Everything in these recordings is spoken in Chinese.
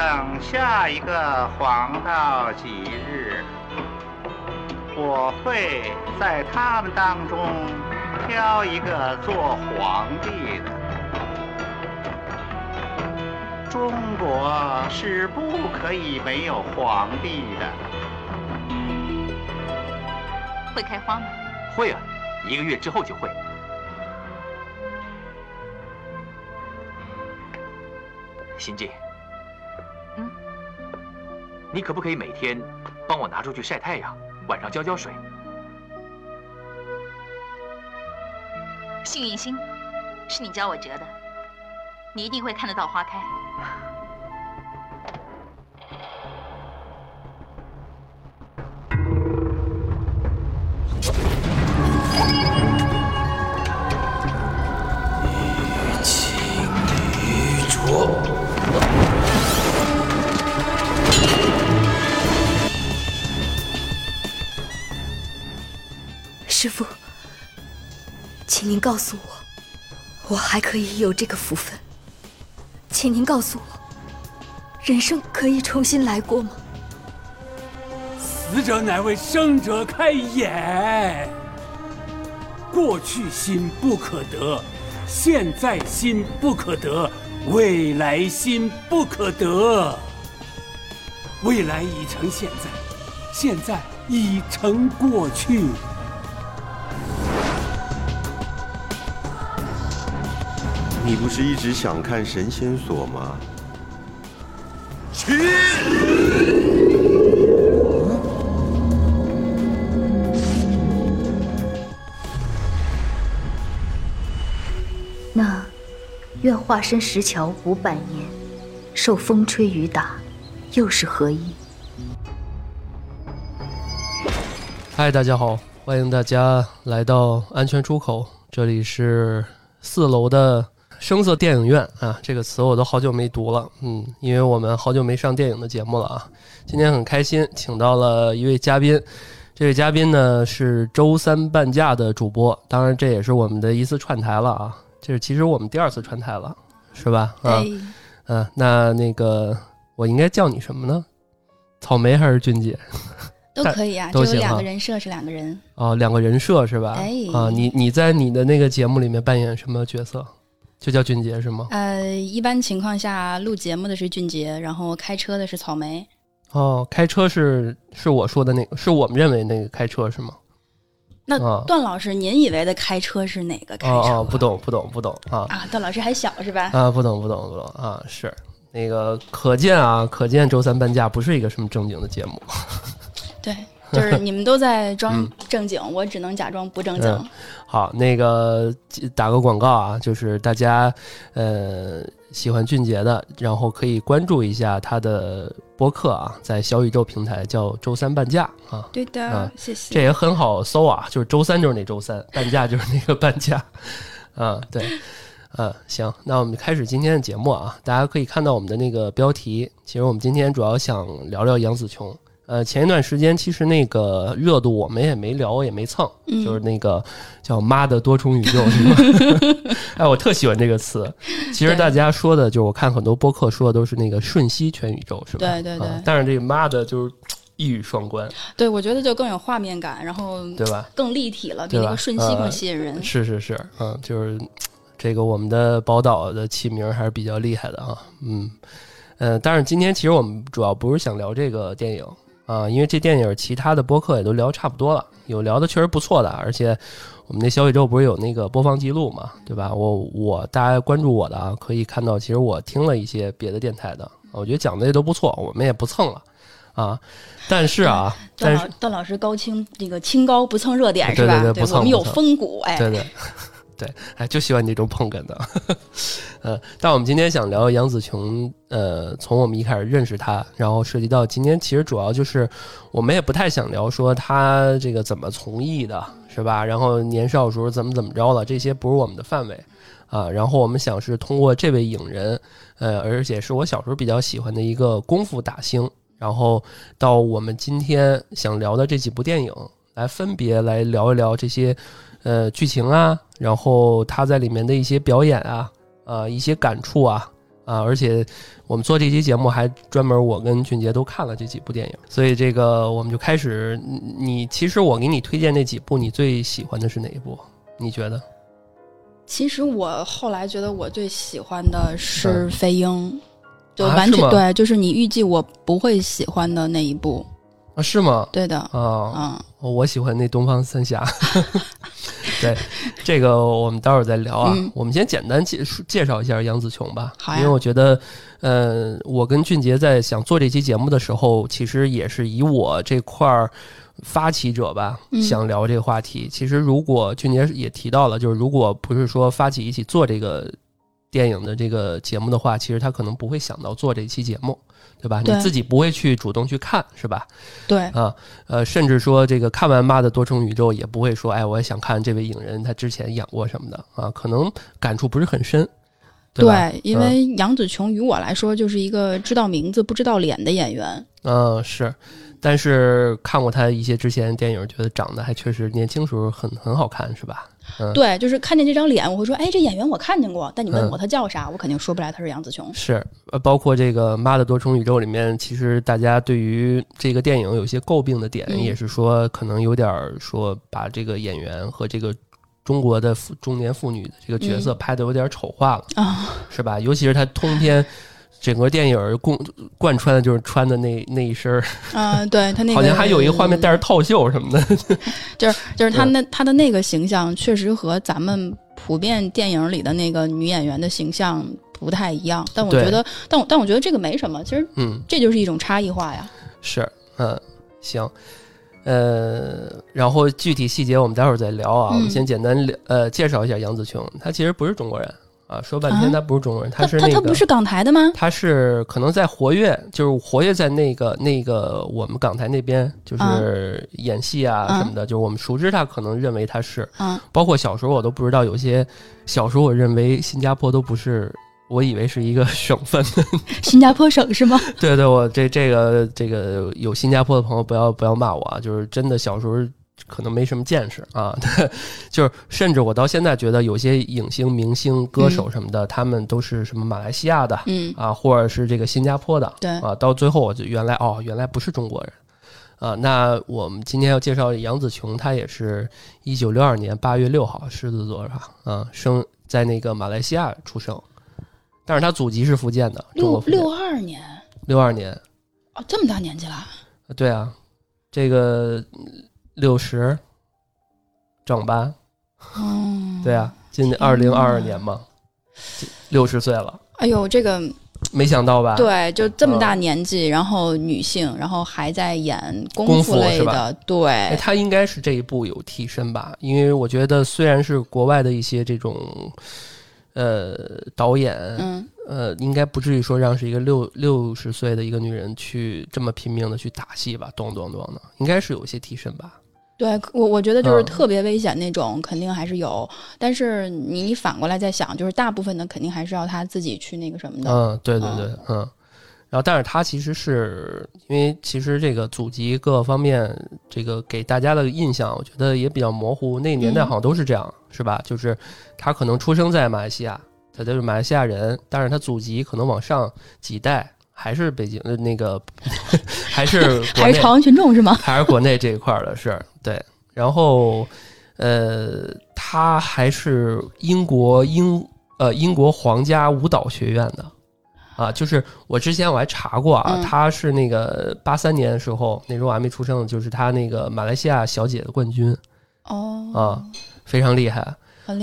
等下一个黄道吉日，我会在他们当中挑一个做皇帝的。中国是不可以没有皇帝的。会开花吗？会啊，一个月之后就会。心静，嗯，你可不可以每天帮我拿出去晒太阳，晚上浇浇水？幸运星是你教我折的，你一定会看得到花开。告诉我，我还可以有这个福分？请您告诉我，人生可以重新来过吗？死者乃为生者开眼，过去心不可得，现在心不可得，未来心不可得。未来已成现在，现在已成过去。你不是一直想看神仙锁吗？去！那愿化身石桥五百年，受风吹雨打，又是何意？嗨，大家好，欢迎大家来到安全出口，这里是四楼的声色电影院啊。这个词我都好久没读了，嗯，因为我们好久没上电影的节目了啊。今天很开心，请到了一位嘉宾，这位嘉宾呢是周三半价的主播，当然这也是我们的一次串台了啊。这是其实我们第二次串台了，是吧？啊，嗯、那那个我应该叫你什么呢？草莓还是俊姐？都可以啊，都有两啊个人设是两个人，哦，两个人设是吧？哎啊，你你在你的那个节目里面扮演什么角色？就叫俊杰是吗？呃，一般情况下录节目的是俊杰，然后开车的是草莓。哦，开车是是我说的那个，是我们认为那个开车是吗？那啊段老师，您以为的开车是哪个开车？哦哦，不懂不懂不懂啊啊，段老师还小是吧？啊，不懂不懂不懂啊，是那个可见啊，可见周三半价不是一个什么正经的节目。对，就是你们都在装嗯正经，我只能假装不正经。嗯好，那个打个广告啊，就是大家呃喜欢俊杰的，然后可以关注一下他的播客啊，在小宇宙平台叫周三半价啊，对的，啊谢谢。这也很好搜啊，就是周三就是那周三，半价就是那个半价，啊，对，嗯，行，那我们开始今天的节目啊，大家可以看到我们的那个标题，其实我们今天主要想聊聊杨紫琼。呃，前一段时间其实那个热度我们也没聊，也没蹭，嗯就是那个叫“妈的多重宇宙”是吗？哎，我特喜欢这个词。其实大家说的，就是我看很多播客说的都是那个瞬息全宇宙，是吧？对对对啊但是这个“妈的”就是一语双关，对，我觉得就更有画面感，然后对吧？更立体了，比对吧那个瞬息呃更吸引人。是是是，嗯，就是这个我们的宝岛的起名还是比较厉害的啊，嗯，呃，但是今天其实我们主要不是想聊这个电影啊，因为这电影其他的播客也都聊差不多了，有聊的确实不错的，而且我们那小宇宙不是有那个播放记录嘛，对吧？我我大家关注我的啊，可以看到，其实我听了一些别的电台的，我觉得讲的也都不错，我们也不蹭了啊，但是啊，段老段老师高清那个清高不蹭热点对是吧？对对不蹭我们有风骨，哎，对对 对，哎，就喜欢你这种捧哏的。呃，但我们今天想聊杨紫琼，呃，从我们一开始认识她，然后涉及到今天，其实主要就是我们也不太想聊说她这个怎么从艺的，是吧？然后年少时候怎么怎么着了，这些不是我们的范围啊。然后我们想是通过这位影人，呃，而且是我小时候比较喜欢的一个功夫打星，然后到我们今天想聊的这几部电影，来分别来聊一聊这些。呃剧情啊，然后他在里面的一些表演啊，呃一些感触啊，啊，而且我们做这期节目还专门我跟俊杰都看了这几部电影，所以这个我们就开始。你其实我给你推荐那几部，你最喜欢的是哪一部？你觉得？其实我后来觉得我最喜欢的是嗯飞鹰，就完全对，就是你预计我不会喜欢的那一部。啊，是吗？对的，啊，嗯，我喜欢那东方三侠。对，这个我们待会儿再聊啊。嗯我们先简单介介绍一下杨紫琼吧，好呀因为我觉得，呃，我跟俊杰在想做这期节目的时候，其实也是以我这块儿发起者吧，嗯想聊这个话题。其实如果俊杰也提到了，就是如果不是说发起一起做这个电影的这个节目的话，其实他可能不会想到做这期节目。对吧？你自己不会去主动去看，是吧？对，啊，呃，甚至说这个看完《妈的多重宇宙》也不会说，哎，我也想看这位影人他之前演过什么的啊，可能感触不是很深，对？对，因为杨紫琼于我来说就是一个知道名字不知道脸的演员。嗯、是，但是看过他一些之前的电影，觉得长得还确实年轻时候很很好看，是吧？嗯，对，就是看见这张脸，我会说，哎，这演员我看见过，但你问嗯我他叫啥，我肯定说不来他是杨紫琼。是，呃，包括这个《妈的多重宇宙》里面，其实大家对于这个电影有些诟病的点，嗯也是说可能有点儿说把这个演员和这个中国的妇中年妇女的这个角色嗯拍的有点丑化了。啊，是吧？尤其是他通篇整个电影儿贯贯穿的就是穿的那那一身儿，嗯，对他那个好像还有一个画面带着套袖什么的。就是就是他嗯那他的那个形象，确实和咱们普遍电影里的那个女演员的形象不太一样。但我觉得，但我但我觉得这个没什么，其实嗯，这就是一种差异化呀。是，嗯，行。呃，然后具体细节我们待会儿再聊啊。嗯我们先简单聊呃介绍一下杨紫琼，她其实不是中国人啊，说半天他不是中国人，他是那个他他不是港台的吗？他是可能在活跃，就是活跃在那个那个我们港台那边，就是演戏啊嗯什么的，就是我们熟知他，可能认为他是，嗯，包括小时候我都不知道，有些小时候我认为新加坡都不是，我以为是一个 省份。新加坡省是吗？对对，我这这个这个有新加坡的朋友不要不要骂我啊，就是真的小时候可能没什么见识啊，就是甚至我到现在觉得有些影星、明星、歌手什么的，他们都是什么马来西亚的，嗯，啊，或者是这个新加坡的，对啊，到最后我就原来哦，原来不是中国人，啊，那我们今天要介绍杨紫琼，她也是一九六二年八月六号狮子座是吧？啊，生在那个马来西亚出生，但是她祖籍是福建的，中六国六二年。六二年，哦，这么大年纪了。对啊，这个六十整吧，嗯，对啊，今二零二二年嘛，六十岁了，哎呦，这个没想到吧？对，就这么大嗯年纪，然后女性，然后还在演功功夫类的，哎，对，他应该是这一部有替身吧？因为我觉得虽然是国外的一些这种呃导演，嗯，呃，应该不至于说让是一个六六十岁的一个女人去这么拼命的去打戏吧，咚咚咚的，应该是有一些替身吧？对我我觉得就是嗯特别危险那种，肯定还是有，但是你你反过来再想，就是大部分的肯定还是要他自己去那个什么的，嗯，对对对，嗯。然后，但是他其实是因为其实这个祖籍各方面，这个给大家的印象，我觉得也比较模糊。那个年代嗯好像都是这样，是吧？就是他可能出生在马来西亚，他就是马来西亚人，但是他祖籍可能往上几代还是北京的那个，还是 还是朝阳群众是吗？还是国内这一块儿的是对。然后，呃，他还是英国英呃英国皇家舞蹈学院的啊，就是我之前我还查过啊，嗯他是那个八三年的时候，那时候我还没出生，就是他那个马来西亚小姐的冠军哦，啊，非常厉害。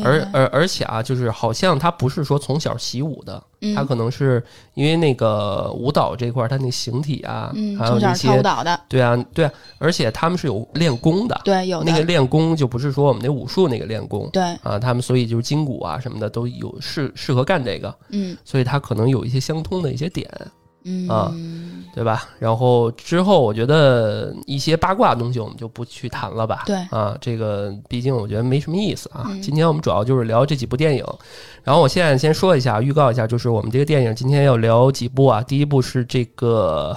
而而而且啊，就是好像他不是说从小习武的，嗯他可能是因为那个舞蹈这块儿，他那形体啊，嗯，还有从小那些舞蹈的，对啊，对啊，而且他们是有练功的，对，有，那个练功就不是说我们那武术那个练功对，啊，他们所以就是筋骨啊什么的都有适适合干这个，嗯。所以他可能有一些相通的一些点，嗯。啊对吧？然后之后我觉得一些八卦的东西我们就不去谈了吧，对。啊，这个毕竟我觉得没什么意思啊。嗯。今天我们主要就是聊这几部电影，然后我现在先说一下，预告一下，就是我们这个电影今天要聊几部啊，第一部是这个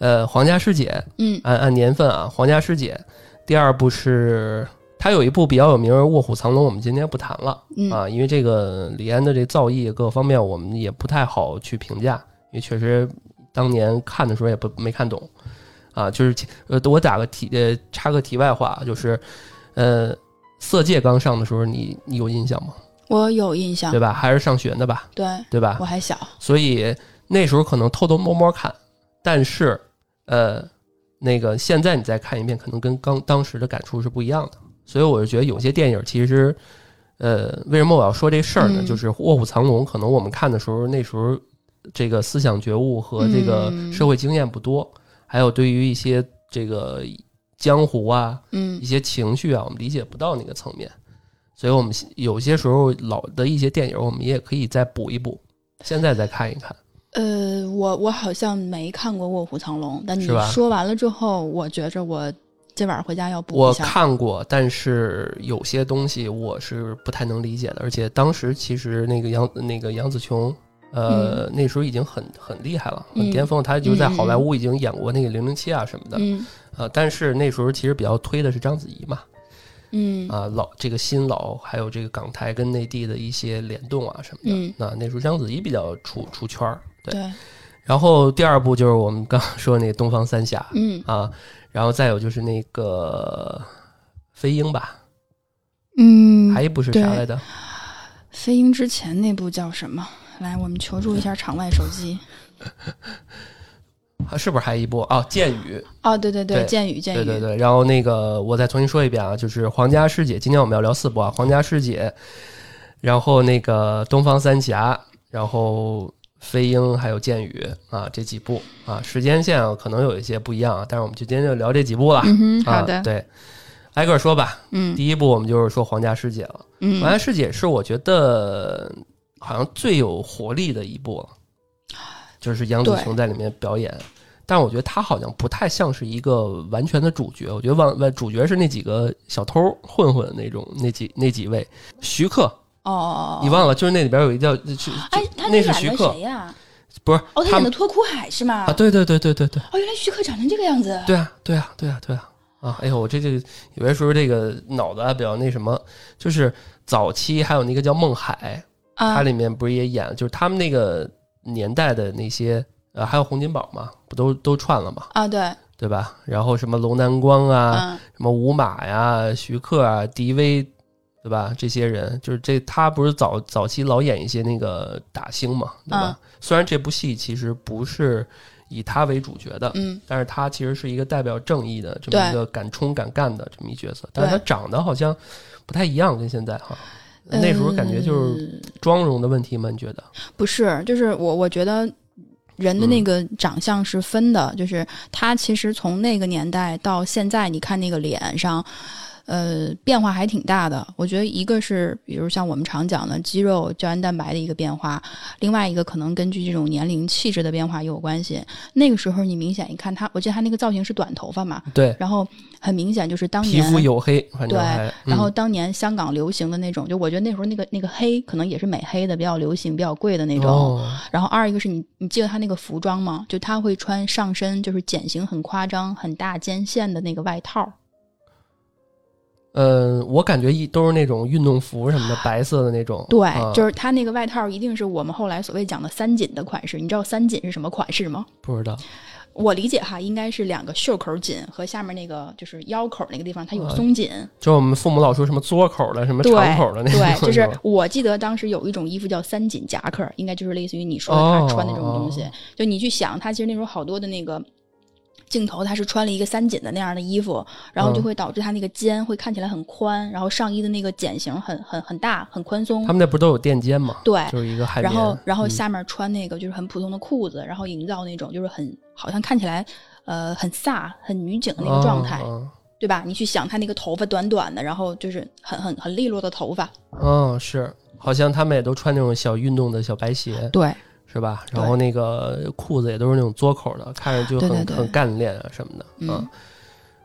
呃《皇家师姐》，嗯。按按年份啊，《皇家师姐》，第二部是他有一部比较有名儿《卧虎藏龙》，我们今天不谈了、嗯。啊，因为这个李安的这造诣各方面我们也不太好去评价，因为确实当年看的时候也不没看懂啊。就是呃，我打个题呃插个题外话，就是呃，《色戒》刚上的时候，你你有印象吗？我有印象对，吧？还是上学呢吧，对对吧我？还小，所以那时候可能偷偷摸摸看，但是呃，那个现在你再看一遍，可能跟刚当时的感触是不一样的。所以我就觉得有些电影其实，呃，为什么我要说这事儿呢？嗯就是《卧虎藏龙》，可能我们看的时候，那时候这个思想觉悟和这个嗯社会经验不多，还有对于一些这个江湖啊、嗯一些情绪啊，我们理解不到那个层面。所以我们有些时候老的一些电影，我们也可以再补一补，现在再看一看。呃，我我好像没看过《卧虎藏龙》，但你说完了之后，我觉着我今晚回家要补我一下。看过，但是有些东西我是不太能理解的，而且当时其实那个杨那个杨紫琼，呃，那时候已经很很厉害了，很嗯巅峰，他就在好莱坞已经演过那个零零七啊什么的，嗯呃，但是那时候其实比较推的是章子怡嘛，嗯啊、老这个新老还有这个港台跟内地的一些联动啊什么的，嗯那那时候章子怡比较出出圈儿，对。对，然后第二部就是我们刚刚说那个《东方三侠》，嗯啊，然后再有就是那个飞鹰吧，嗯，还一部是啥来着？飞鹰之前那部叫什么？来，我们求助一下场外手机。啊是不是还一部啊？剑雨，哦，对对对剑雨，剑雨，对对对。然后那个我再重新说一遍啊，就是《皇家师姐》，今天我们要聊四部啊，《皇家师姐》，然后那个《东方三侠》，然后飞鹰还有剑雨啊这几部啊，时间线啊可能有一些不一样啊，但是我们就今天就聊这几部了。好啊，的，对，挨个说吧。嗯第一部我们就是说《皇家师姐》了。嗯皇家师姐》是我觉得好像最有活力的一部了，就是杨紫琼在里面表演。但我觉得她好像不太像是一个完全的主角，我觉得完完主角是那几个小偷混混那种那几那几位。徐克，哦哦哦，你忘了？就是那里边有一叫，就哎，他那是徐克谁，呀？不是哦，他演的托苦海是吗？啊？对对对对对对哦，原来徐克长成这个样子。对啊对啊对啊对啊啊！哎呦，我这这有些时候这个脑子啊比较那什么，就是早期还有那个叫孟海，啊它里面不是也演，就是他们那个年代的那些，呃，还有洪金宝嘛，不都都串了嘛，啊，对，对吧？然后什么龙南光啊，嗯什么吴马呀、徐克啊、狄威，对吧？这些人就是这，他不是早早期老演一些那个打星嘛，对吧？虽然这部戏其实不是以他为主角的，嗯，但是他其实是一个代表正义的这么一个敢冲敢干的这么一角色，但是他长得好像不太一样，跟现在哈。那时候感觉就是嗯妆容的问题吗？你觉得？不是，就是我我觉得人的嗯那个长相是分的，就是他其实从那个年代到现在，你看那个脸上。呃，变化还挺大的。我觉得一个是，比如像我们常讲的肌肉、胶原蛋白的一个变化，另外一个可能根据这种年龄、气质的变化也有关系。那个时候你明显一看他，我记得他那个造型是短头发嘛，对，然后很明显就是当皮年肤黝黑，反正对还，然后嗯当年香港流行的那种，就我觉得那时候那个那个黑可能也是美黑的，比较流行、比较贵的那种。哦然后二一个是你你记得他那个服装吗？就他会穿上身就是减型很夸张、很大肩线的那个外套。呃，我感觉一都是那种运动服什么的，白色的那种。对，啊就是他那个外套一定是我们后来所谓讲的三紧的款式。你知道三紧是什么款式吗？不知道。我理解哈，应该是两个袖口紧和下面那个就是腰口那个地方它有啊松紧。就是我们父母老说什么缩口的，什么对长口的那种。对，就是我记得当时有一种衣服叫三紧夹克，应该就是类似于你说的哦他穿的这种东西。就你去想，他其实那时候好多的那个镜头，他是穿了一个三紧的那样的衣服，然后就嗯会导致他那个肩会看起来很宽，然后上衣的那个茧型很很很大，很宽松他。们那不都有垫肩吗？对就是一个海然。后然后嗯下面穿那个就是很普通的裤子，然后营造那种就是很好像看起来呃很飒、很女警的那个状态，哦对吧？你去想他那个头发短短的，然后就是很很很利落的头发，哦，是，好像他们也都穿那种小运动的小白鞋，对。是吧？然后那个裤子也都是那种嘬口的，看着就很很干练啊什么的。嗯啊，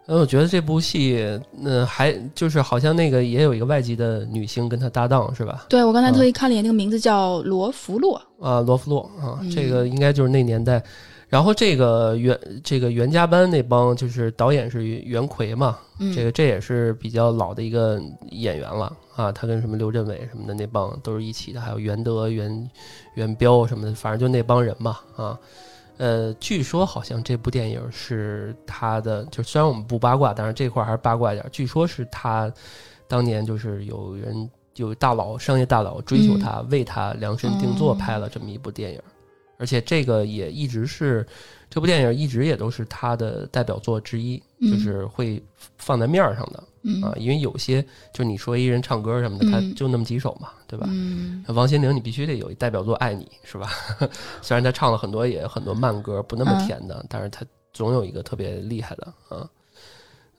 那，我觉得这部戏，嗯、还就是好像那个也有一个外籍的女星跟他搭档，是吧？对，我刚才嗯特意看了一眼，那个名字叫罗福洛。啊，罗弗洛啊，嗯这个应该就是那年代。然后这个袁这个袁家班那帮就是导演是袁奎嘛，嗯这个这也是比较老的一个演员了啊，他跟什么刘镇伟什么的那帮都是一起的，还有袁德、袁袁彪什么的，反正就那帮人嘛啊。呃，据说好像这部电影是他的，就虽然我们不八卦，但是这块还是八卦一点。据说是他当年就是有人有大佬商业大佬追求他，为他量身定做哦拍了这么一部电影，而且这个也一直是这部电影一直也都是他的代表作之一，嗯就是会放在面儿上的嗯啊，因为有些就你说一人唱歌什么的，他嗯就那么几首嘛，对吧？嗯王心凌，你必须得有一代表作《爱你》，是吧？虽然他唱了很多也很多慢歌，不那么嗯甜的，但是他总有一个特别厉害的啊。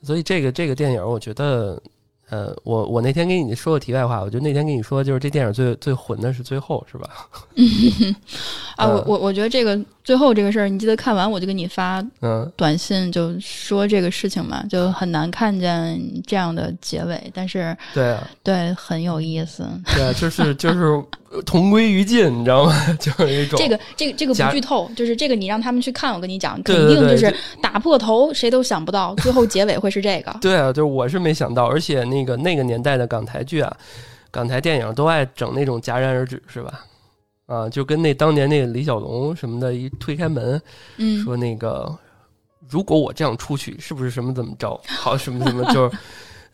所以这个这个电影，我觉得，呃，我我那天跟你说个题外话，我就那天跟你说，就是这电影最最混的是最后，是吧？啊，我嗯我我觉得这个最后这个事儿，你记得看完我就给你发嗯，短信，就说这个事情嘛，就很难看见这样的结尾，但是对啊，对很有意思。对啊，就是就是同归于尽，你知道吗？就是一种这个这个这个不剧透，就是这个你让他们去看，我跟你讲，肯定就是打破头，谁都想不到，最后结尾会是这个。对啊，就是我是没想到，而且那个那个年代的港台剧啊，港台电影都爱整那种戛然而止，是吧？啊，就跟那当年那个李小龙什么的，一推开门嗯，说那个，如果我这样出去，是不是什么怎么着？好什么什么，就是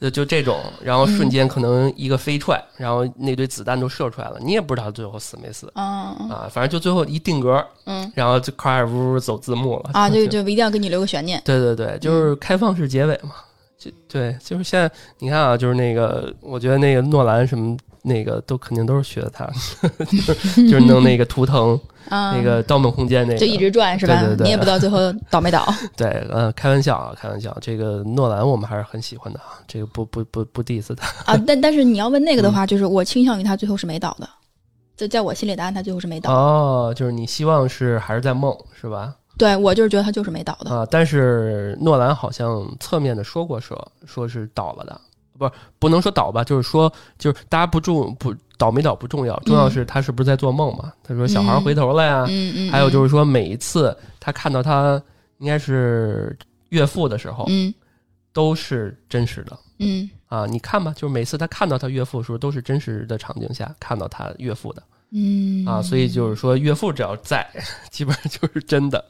呃就这种，然后瞬间可能一个飞踹，然后那堆子弹都射出来了，你也不知道最后死没死啊啊，反正就最后一定格，嗯然后就开始呜呜走字幕了啊，就 就一定要给你留个悬念。对对对，就是开放式结尾嘛。就对，就是现在你看啊，就是那个，我觉得那个诺兰什么那个都肯定都是学的他，就 是就是弄那个图腾，啊，那个《盗梦空间》那个，就一直转是吧？对对对你也不知道最后倒没倒。对，呃，开玩笑啊，开玩笑。这个诺兰我们还是很喜欢的啊，这个不不不不 diss 他。啊，但但是你要问那个的嗯话，就是我倾向于他最后是没倒的，就在我心里答案他最后是没倒。哦，就是你希望是还是在梦是吧？对我就是觉得他就是没倒的。啊，但是诺兰好像侧面的说过说说是倒了的，不是不能说倒吧，就是说就是大家不重不倒没倒不重要，重要是他是不是在做梦嘛？他说小孩回头了呀，嗯嗯，还有就是是说每一次他看到他应该是岳父的时候，嗯都是真实的。嗯啊，你看吧，就是每次他看到他岳父的时候，都是真实的场景下看到他岳父的嗯啊，所以就是说岳父只要在，基本上就是真的。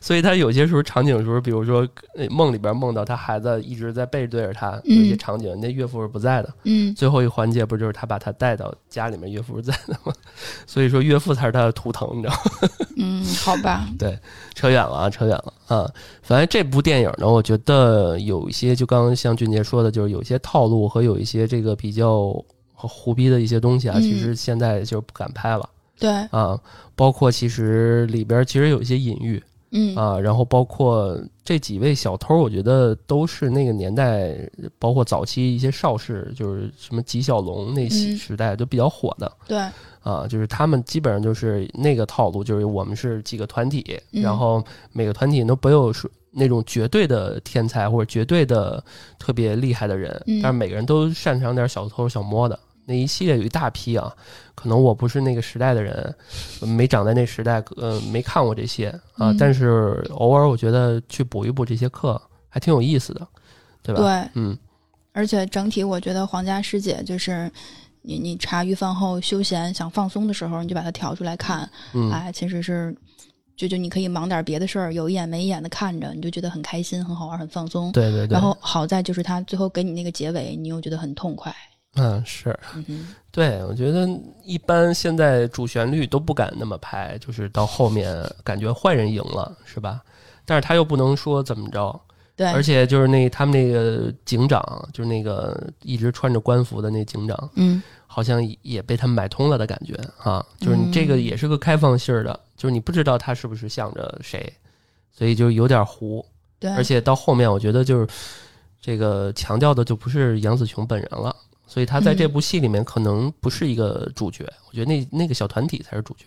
所以他有些时候场景的时候，比如说呃梦里边梦到他孩子一直在背对着他，有一些嗯场景，那岳父是不在的。嗯最后一个环节不就是他把他带到家里面，岳父是在的吗？所以说岳父才是他的图腾，你知道吗？嗯，好吧，对扯远了啊，扯远了啊。反正这部电影呢，我觉得有一些，就刚刚像俊杰说的，就是有一些套路和有一些这个比较胡逼的一些东西啊，嗯其实现在就不敢拍了对，啊。包括其实里边其实有一些隐喻嗯啊，然后包括这几位小偷，我觉得都是那个年代，包括早期一些邵氏，就是什么纪晓龙那时嗯时代都比较火的。对，啊，就是他们基本上就是那个套路，就是我们是几个团体，嗯然后每个团体都不有说那种绝对的天才或者绝对的特别厉害的人，嗯但是每个人都擅长点小偷小摸的。那一系列有一大批啊，可能我不是那个时代的人，没长在那时代，呃，没看过这些啊，嗯但是偶尔我觉得去补一补这些课还挺有意思的，对吧？对，嗯，而且整体我觉得皇家师姐就是。你你茶余饭后休闲想放松的时候，你就把它调出来看，嗯，哎，其实是，就就你可以忙点别的事儿，有一眼没一眼的看着，你就觉得很开心、很好玩、很放松。对对对，然后好在就是他最后给你那个结尾，你又觉得很痛快。嗯是。嗯，对，我觉得一般现在主旋律都不敢那么拍，就是到后面感觉坏人赢了，是吧？但是他又不能说怎么着，对，而且就是那他们那个警长，就是那个一直穿着官服的那警长，嗯好像也被他们买通了的感觉啊。就是你这个嗯也是个开放性儿的，就是你不知道他是不是向着谁，所以就有点糊。对，而且到后面，我觉得就是这个强调的就不是杨紫琼本人了，所以他在这嗯部戏里面可能不是一个主角，我觉得那那个小团体才是主角，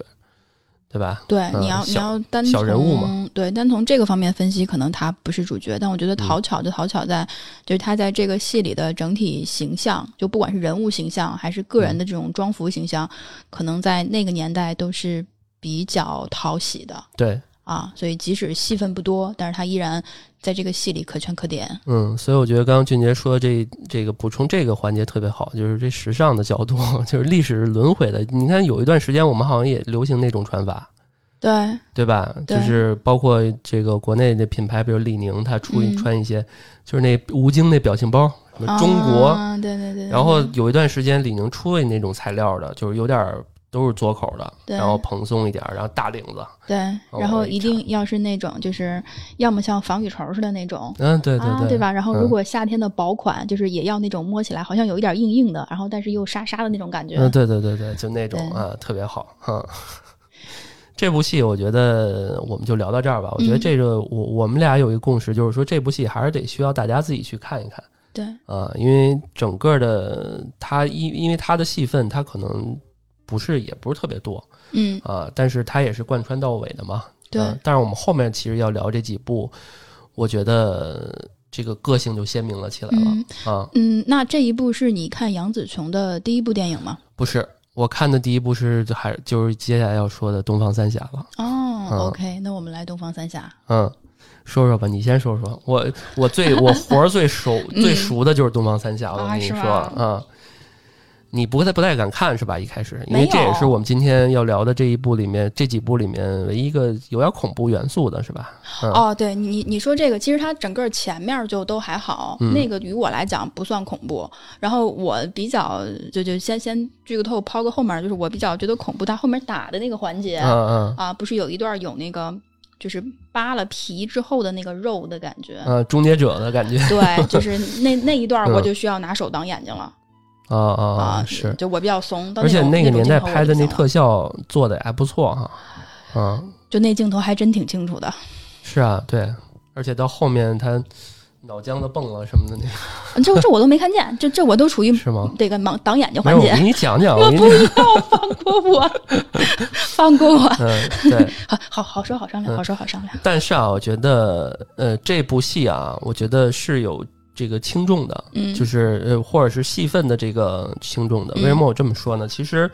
对吧？对，嗯你要你要单小人物嘛对，单从这个方面分析，可能他不是主角，但我觉得嗯讨巧就讨巧在，就是他在这个戏里的整体形象，就不管是人物形象还是个人的这种装服形象，可能在那个年代都是比较讨喜的。对，啊，所以即使戏份不多，但是他依然在这个戏里可圈可点。嗯，所以我觉得刚刚俊杰说的这这个补充这个环节特别好，就是这时尚的角度，就是历史是轮回的。你看有一段时间我们好像也流行那种穿法，对，对吧？对就是包括这个国内的品牌，比如李宁，他出嗯穿一些，就是那吴京那表情包，什么中国，啊、对对对对然后有一段时间李宁出了那种材料的，就是有点儿都是左口的，然后蓬松一点儿，然后大领子，对，哦然后一定要是那种就是要么像防雨绸似的那种。嗯，对对对，啊，对吧？然后嗯如果夏天的薄款，就是也要那种摸起来好像有一点硬硬的，然后但是又沙沙的那种感觉。嗯，对对对对，就那种对啊，特别好哈。这部戏我觉得我们就聊到这儿吧。我觉得嗯这个我我们俩有一个共识，就是说这部戏还是得需要大家自己去看一看对，啊，因为整个的他因因为他的戏份他可能不是也不是特别多嗯，啊，但是它也是贯穿到尾的嘛。对啊但是我们后面其实要聊这几部，我觉得这个个性就鲜明了起来了、嗯啊。嗯，那这一部是你看杨紫琼的第一部电影吗？不是，我看的第一部是还就是接下来要说的《东方三侠》了。哦、嗯 o k 那我们来东方三侠。嗯，说说吧，你先说说。我我最我活儿最熟 嗯最熟的就是《东方三侠》了，我啊跟你说啊。你不太不太敢看是吧？一开始，因为这也是我们今天要聊的这一部里面这几部里面唯一一个有点恐怖元素的是吧？嗯、哦，对你你说这个，其实它整个前面就都还好，嗯那个于我来讲不算恐怖。然后我比较就就先先剧个透，抛个后面，就是我比较觉得恐怖，它后面打的那个环节、啊，不是有一段有那个就是扒了皮之后的那个肉的感觉。嗯，终结者的感觉对，就是那那一段，嗯我就需要拿手挡眼睛了、啊啊啊啊！是，就我比较怂。而且那个年代拍的那特效做的还不错哈。嗯，就那镜头还真挺清楚的。是啊，对，而且到后面他脑浆子蹦了什么的那个，这这我都没看见，这这我都处于是吗？这个盲挡眼睛环节给。你讲讲，我不要放过我，放过我。嗯，对。好好好说好商量，嗯好说好商量。但是啊，我觉得呃，这部戏啊，我觉得是有这个轻重的，嗯，就是呃，或者是戏份的这个轻重的。嗯为什么我这么说呢？其实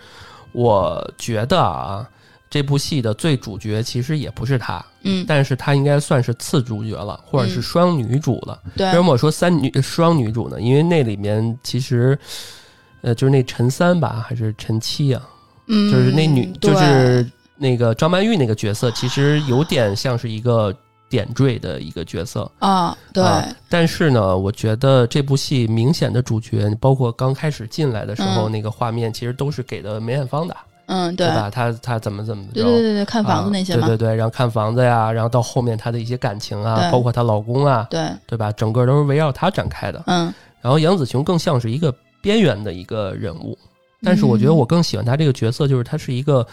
我觉得啊，这部戏的最主角其实也不是他，嗯，但是他应该算是次主角了，或者是嗯双女主了。对为什么我说三女双女主呢？因为那里面其实。呃，就是那陈三吧，还是陈七啊？嗯，就是那女，就是那个张曼玉那个角色，其实有点像是一个点缀的一个角色。啊，对，啊但是呢，我觉得这部戏明显的主角，包括刚开始进来的时候嗯那个画面，其实都是给的梅艳芳的，嗯，对，吧？她她怎么怎么着对对对对，看房子那些嘛，啊对对对，然后看房子呀，然后到后面她的一些感情啊，包括她老公啊，对，对吧？整个都是围绕她展开的。嗯然后杨紫琼更像是一个边缘的一个人物，但是我觉得我更喜欢她这个角色，就是她是一个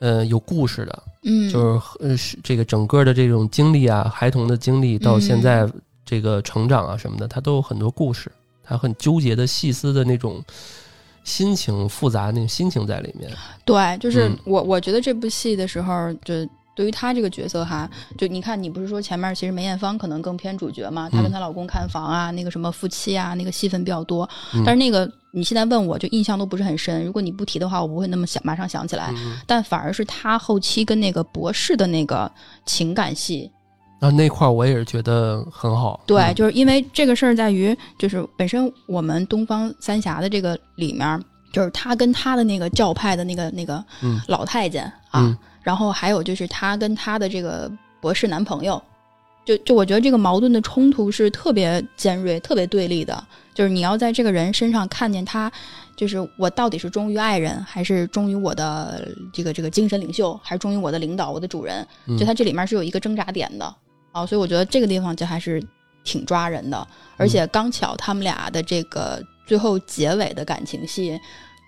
呃有故事的，嗯，就是呃是这个整个的这种经历啊，孩童的经历到现在这个成长啊什么的，他都有很多故事，他很纠结的细思的那种心情复杂那种心情在里面。对，就是嗯。我我觉得这部戏的时候，就对于她这个角色哈，就你看，你不是说前面其实梅艳芳可能更偏主角嘛，她跟嗯她老公看房啊，那个什么夫妻啊，那个戏份比较多，嗯。但是那个你现在问我就印象都不是很深，如果你不提的话，我不会那么想马上想起来，嗯。但反而是她后期跟那个博士的那个情感戏，那，那块儿我也是觉得很好。对，嗯。就是因为这个事儿在于，就是本身我们东方三侠的这个里面，就是他跟他的那个教派的那个那个嗯。老太监啊，嗯然后还有就是她跟她的这个博士男朋友，就就我觉得这个矛盾的冲突是特别尖锐、特别对立的，就是你要在这个人身上看见他。就是我到底是忠于爱人，还是忠于我的这个这个精神领袖，还是忠于我的领导、我的主人？嗯就他这里面是有一个挣扎点的啊，所以我觉得这个地方就还是挺抓人的，而且刚巧他们俩的这个最后结尾的感情戏，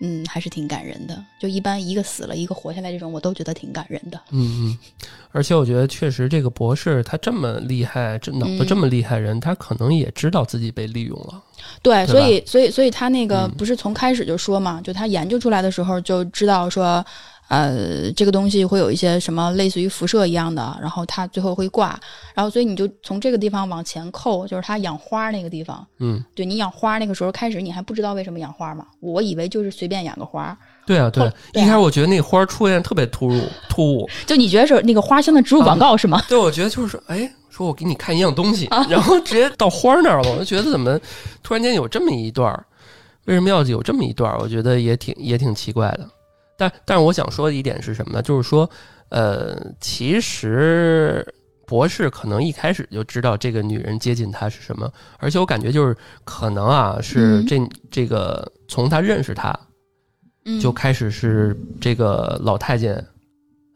嗯，还是挺感人的。就一般一个死了，一个活下来这种，我都觉得挺感人的。嗯嗯，而且我觉得确实这个博士他这么厉害，这脑子嗯这么厉害人，他可能也知道自己被利用了。对，对所以所以所以他那个嗯不是从开始就说嘛，就他研究出来的时候就知道说，呃，这个东西会有一些什么类似于辐射一样的，然后它最后会挂，然后所以你就从这个地方往前扣，就是它养花那个地方。嗯，对你养花那个时候开始你还不知道为什么养花嘛，我以为就是随便养个花，对啊，对，对啊一开始我觉得那花儿出现特别突兀，突兀。就你觉得是那个花香的植入广告是吗？对，我觉得就是说，哎，说我给你看一样东西，啊然后直接到花儿那儿了，我就觉得怎么突然间有这么一段儿？为什么要有这么一段儿？我觉得也挺也挺奇怪的。但但是我想说的一点是什么呢？就是说，呃，其实博士可能一开始就知道这个女人接近他是什么，而且我感觉就是可能啊，是嗯这、这个从他认识他嗯，就开始是这个老太监，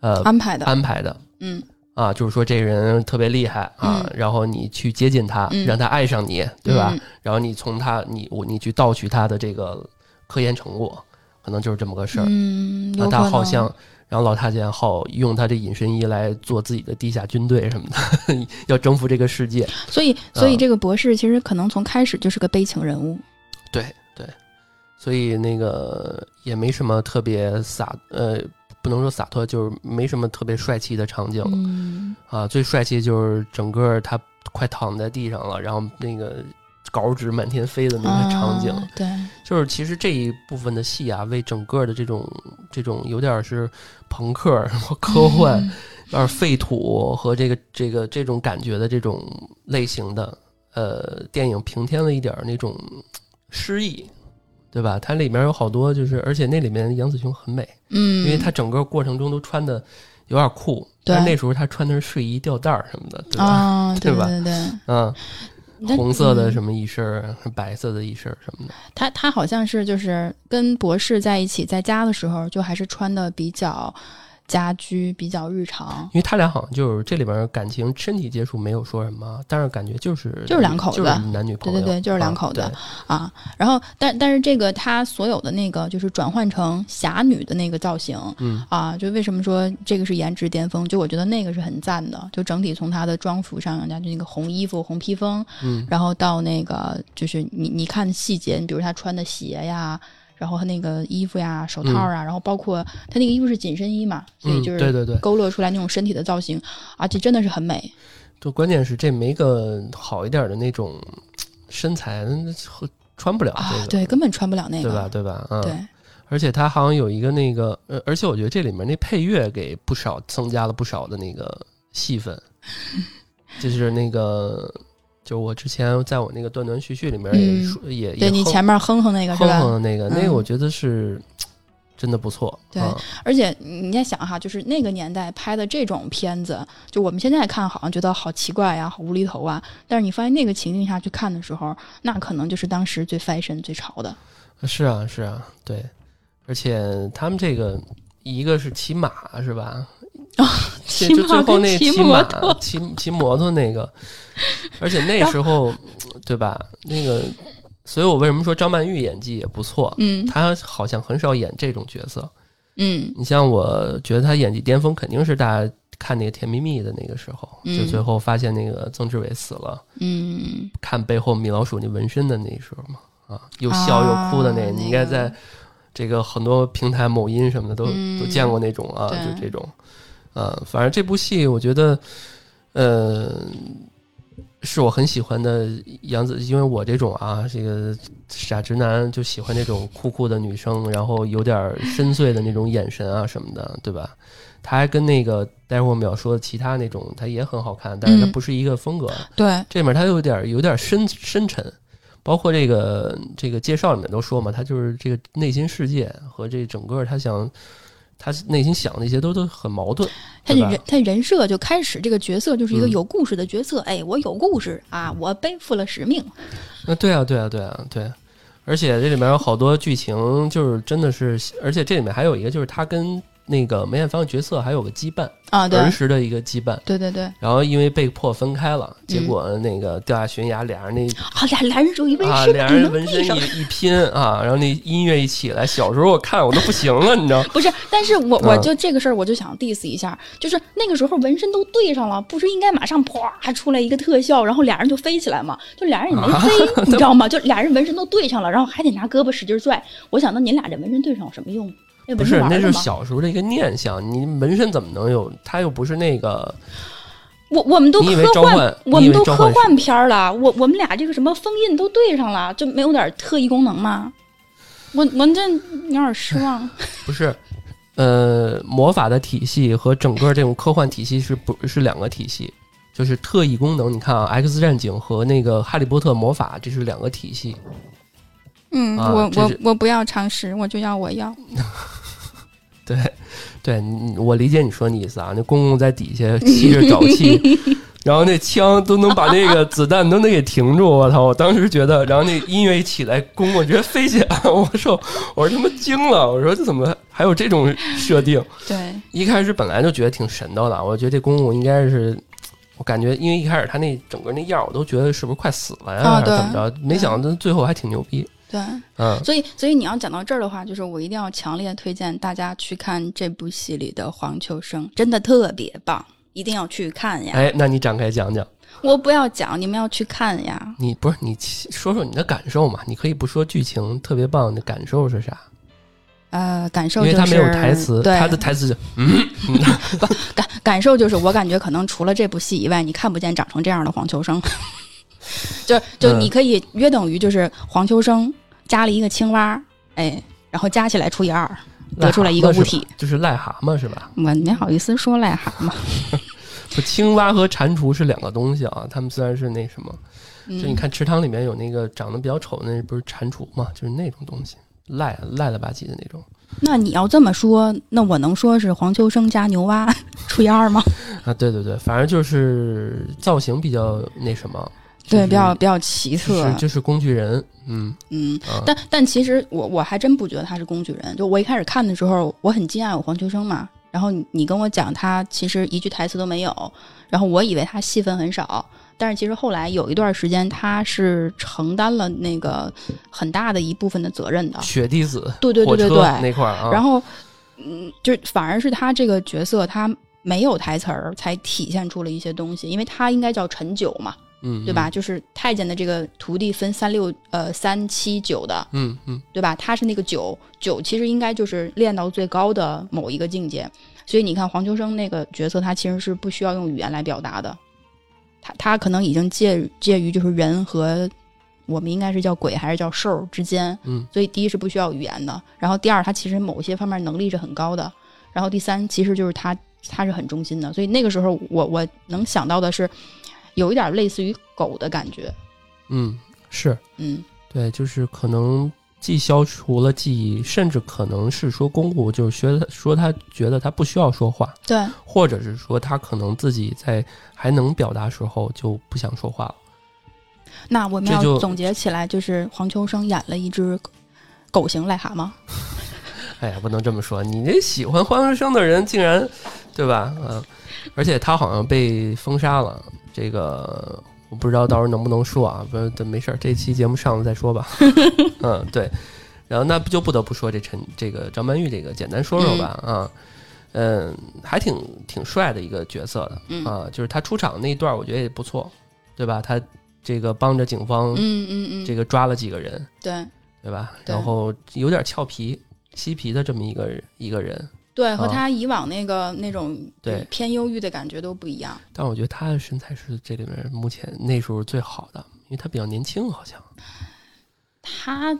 呃，安排的，安排的。嗯啊，就是说这个人特别厉害啊，嗯然后你去接近他，嗯让他爱上你，对吧？嗯然后你从他，你我你去盗取他的这个科研成果，可能就是这么个事儿。嗯，那他好像，然后老太监好用他这隐身衣来做自己的地下军队什么的，要征服这个世界。所以所以嗯这个博士其实可能从开始就是个悲情人物。对对，所以那个也没什么特别洒，呃，不能说洒脱，就是没什么特别帅气的场景。嗯啊，最帅气就是整个他快躺在地上了，然后那个稿纸满天飞的那个场景，啊对，就是其实这一部分的戏啊，为整个的这种这种有点是朋克、科幻、嗯。有点废土和这个这个这种感觉的这种类型的呃电影平添了一点那种诗意。对吧？它里面有好多，就是而且那里面杨紫琼很美，嗯，因为她整个过程中都穿的有点酷，对。但那时候她穿的是睡衣吊带儿什么的，对吧？啊，对 对吧？对对，嗯，那红色的嗯什么一身儿，白色的一身儿什么的。他他好像是就是跟博士在一起，在家的时候就还是穿的比较家居，比较日常。因为他俩好像就是这里边感情身体接触没有说什么，但是感觉就是就是两口子就是男女朋友，对对对就是两啊口子对啊，然后但但是这个他所有的那个就是转换成侠女的那个造型嗯啊，就为什么说这个是颜值巅峰？就我觉得那个是很赞的，就整体从他的装服上，人家就那个红衣服、红披风，嗯然后到那个就是你你看细节，你比如他穿的鞋呀。然后他那个衣服呀、手套啊，然后包括他那个衣服是紧身衣嘛，所以嗯就是对对对勾勒出来那种身体的造型，而且真的是很美。就关键是这没个好一点的那种身材，穿不了这个，啊，对，根本穿不了那个，对吧？对吧？嗯，对，而且他好像有一个那个，呃，而且我觉得这里面那配乐给不少增加了不少的那个戏份，就是那个，就我之前在我那个断断续续里面也嗯说、也也对你前面哼哼那个是哼吧？哼的那个，那个嗯我觉得是真的不错。对嗯而且你在想哈，就是那个年代拍的这种片子，就我们现在看好像觉得好奇怪呀、好无厘头啊，但是你发现那个情境下去看的时候，那可能就是当时最 fashion 最潮的。是啊，是啊，对，而且他们这个一个是骑马是吧？骑就最后那骑骑马骑骑摩托那个，而且那时候对吧？那个，所以我为什么说张曼玉演技也不错？嗯她好像很少演这种角色。嗯你像我觉得她演技巅峰肯定是大家看那个《甜蜜蜜》的那个时候，嗯就最后发现那个曾志伟死了，嗯，看背后米老鼠那纹身的那时候嘛，啊，又笑又哭的那，啊你应该那个在这个很多平台、某音什么的都、嗯。都见过那种啊，就这种，呃，反正这部戏我觉得，呃，是我很喜欢的杨紫，因为我这种啊，这个傻直男就喜欢那种酷酷的女生，然后有点深邃的那种眼神啊什么的，对吧？她还跟那个待会儿我们要说的其他那种，她也很好看，但是她嗯。不是一个风格。对，这里面她有点有点深深沉，包括这个这个介绍里面都说嘛，他就是这个内心世界和这整个他想他内心想的一些都都很矛盾，他人 他人设就开始这个角色就是一个嗯。有故事的角色，哎，我有故事啊，我背负了使命。那对啊对啊对啊对，而且这里面有好多剧情就是真的是，而且这里面还有一个就是他跟那个梅艳芳的角色还有个羁绊，啊，对儿时的一个羁绊。对对对，然后因为被迫分开了，结嗯果那个掉下悬崖，俩人那啊，俩俩人属于纹啊，身，俩人纹身一一拼啊，然后那音乐一起来，小时候我看我都不行了，你知道？不是，但是我我嗯就这个事儿，我就想 diss 一下，就是那个时候纹身都对上了，不是应该马上啪出来一个特效，然后俩人就飞起来嘛？就俩人也没啊飞，你知道吗？就俩人纹身都对上了，然后还得拿胳膊使劲拽。我想，到你俩这纹身对上有什么用？那不是，那是小时候的一个念想。你纹身怎么能有？他又不是那个，我我们都科幻，我们都科幻片了，我我们俩这个什么封印都对上了，就没有点特异功能吗？我我这有点失望。不是，呃，魔法的体系和整个这种科幻体系是不是两个体系？就是特异功能，你看啊，《X 战警》和那个《哈利波特》魔法，这是两个体系。嗯，啊我我我不要常识，我就要我要。对，对，我理解你说的意思啊。那公公在底下吸着沼气，然后那枪都能把那个子弹都能给停住。我操！我当时觉得，然后那音乐一起来，公公直接飞起来，我说我说他妈惊了，我说这怎么还有这种设定？对，一开始本来就觉得挺神叨的，我觉得这公公应该是，我感觉因为一开始他那整个那样，我都觉得是不是快死了呀，啊还是怎么着？没想到最后还挺牛逼。对，嗯，所以所以你要讲到这儿的话，就是我一定要强烈推荐大家去看这部戏里的黄秋生，真的特别棒，一定要去看呀！哎，那你展开讲讲，我不要讲，你们要去看呀！你不是你说说你的感受嘛？你可以不说剧情特别棒，你的感受是啥？呃，感受就是因为他没有台词，对他的台词就嗯，感感受就是，我感觉可能除了这部戏以外，你看不见长成这样的黄秋生。就就嗯你可以约等于就是黄秋生加了一个青蛙，哎，然后加起来除以二，得出来一个物体。就是癞蛤蟆是吧？我没好意思说癞蛤蟆，不，青蛙和蟾蜍是两个东西啊。他们虽然是那什么，嗯就你看池塘里面有那个长得比较丑的，那不是蟾蜍嘛？就是那种东西，赖赖了吧唧的那种那你要这么说，那我能说是黄秋生加牛蛙 除以二吗？啊。对对对，反正就是造型比较那什么，就对，比较比较奇特。就是就是工具人，嗯嗯，啊，但但其实我我还真不觉得他是工具人。就我一开始看的时候，我很惊讶有黄秋生嘛，然后你你跟我讲他其实一句台词都没有，然后我以为他戏份很少，但是其实后来有一段时间他是承担了那个很大的一部分的责任的。雪滴子对对对对对那块儿啊，然后，嗯，就反而是他这个角色他没有台词儿，才体现出了一些东西，因为他应该叫陈九嘛，嗯，对吧？就是太监的这个徒弟分三六呃三七九的，嗯？嗯对吧？他是那个九九，其实应该就是练到最高的某一个境界。所以你看黄秋生那个角色，他其实是不需要用语言来表达的，他他可能已经介介于就是人和我们应该是叫鬼还是叫兽之间。嗯所以第一是不需要语言的，然后第二他其实某些方面能力是很高的，然后第三其实就是他他是很忠心的。所以那个时候我我能想到的是，有一点类似于狗的感觉，嗯，是嗯。对，就是可能既消除了记忆，甚至可能是说公公就是学他说他觉得他不需要说话，对，或者是说他可能自己在还能表达时候就不想说话了。那我们要总结起来，就是黄秋生演了一只狗型癞蛤蟆。哎呀，不能这么说，你这喜欢黄秋生的人竟然，对吧？嗯、而且他好像被封杀了，这个我不知道到时候能不能说啊？不是，没事儿，这期节目上了再说吧。嗯，对。然后那不就不得不说这陈这个张曼玉这个简单说说吧啊，嗯，还挺挺帅的一个角色的嗯啊，就是他出场那一段我觉得也不错，对吧？他这个帮着警方嗯嗯嗯，这个抓了几个人，对对吧？然后有点俏皮、嬉皮的这么一个一个人，对，和啊他以往那个那种对偏忧郁的感觉都不一样。但我觉得他的身材是这里面目前那时候最好的，因为他比较年轻，好像他，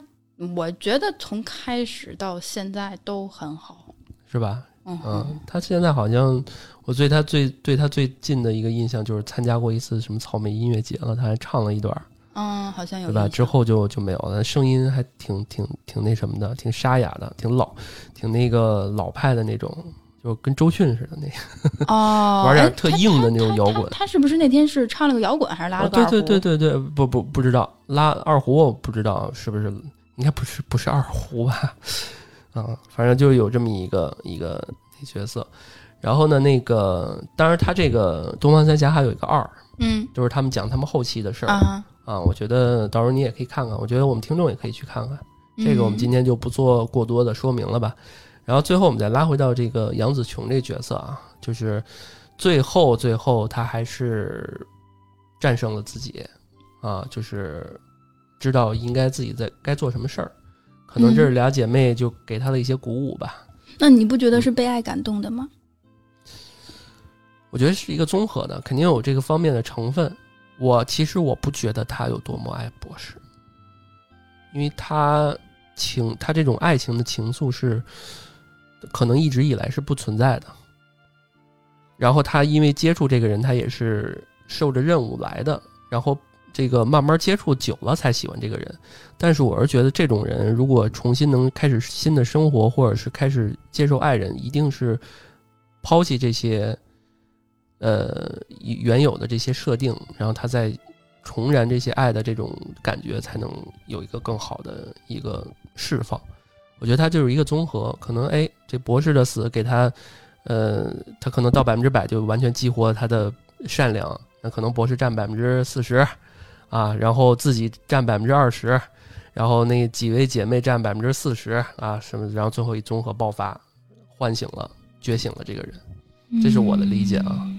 我觉得从开始到现在都很好。是吧？嗯嗯，他现在好像我对他最对他最近的一个印象就是参加过一次什么草莓音乐节了，他还唱了一段儿，嗯，好像有对吧？之后就就没有了，声音还挺挺挺那什么的，挺沙哑的，挺老，挺那个老派的那种，就跟周迅似的那个。哦，玩点特硬的那种摇滚他他是不是那天是唱了个摇滚，还是拉了哦对个？对对对对，不不不知道拉二胡，我不知道是不是，应该不是不是二胡吧？啊，反正就有这么一个一个角色。然后呢，那个当然他这个《东方三侠》还有一个二，嗯就是他们讲他们后期的事儿啊，啊。我觉得到时候你也可以看看，我觉得我们听众也可以去看看。这个我们嗯今天就不做过多的说明了吧。然后最后我们再拉回到这个杨紫琼这角色啊，就是最后最后她还是战胜了自己啊，就是知道应该自己在该做什么事儿。可能这是俩姐妹就给她的一些鼓舞吧。那你不觉得是被爱感动的吗？我觉得是一个综合的，肯定有这个方面的成分。我其实我不觉得他有多么爱博士，因为他情他这种爱情的情愫是可能一直以来是不存在的。然后他因为接触这个人，他也是受着任务来的，然后这个慢慢接触久了才喜欢这个人。但是我是觉得这种人如果重新能开始新的生活，或者是开始接受爱人，一定是抛弃这些。呃，原有的这些设定，然后他再重燃这些爱的这种感觉，才能有一个更好的一个释放。我觉得他就是一个综合，可能哎，这博士的死给他，呃，他可能到百分之百就完全激活他的善良，那可能博士占百分之四十，啊，然后自己占百分之二十，然后那几位姐妹占百分之四十啊，什么，然后最后一综合爆发，唤醒了、觉醒了这个人，这是我的理解啊。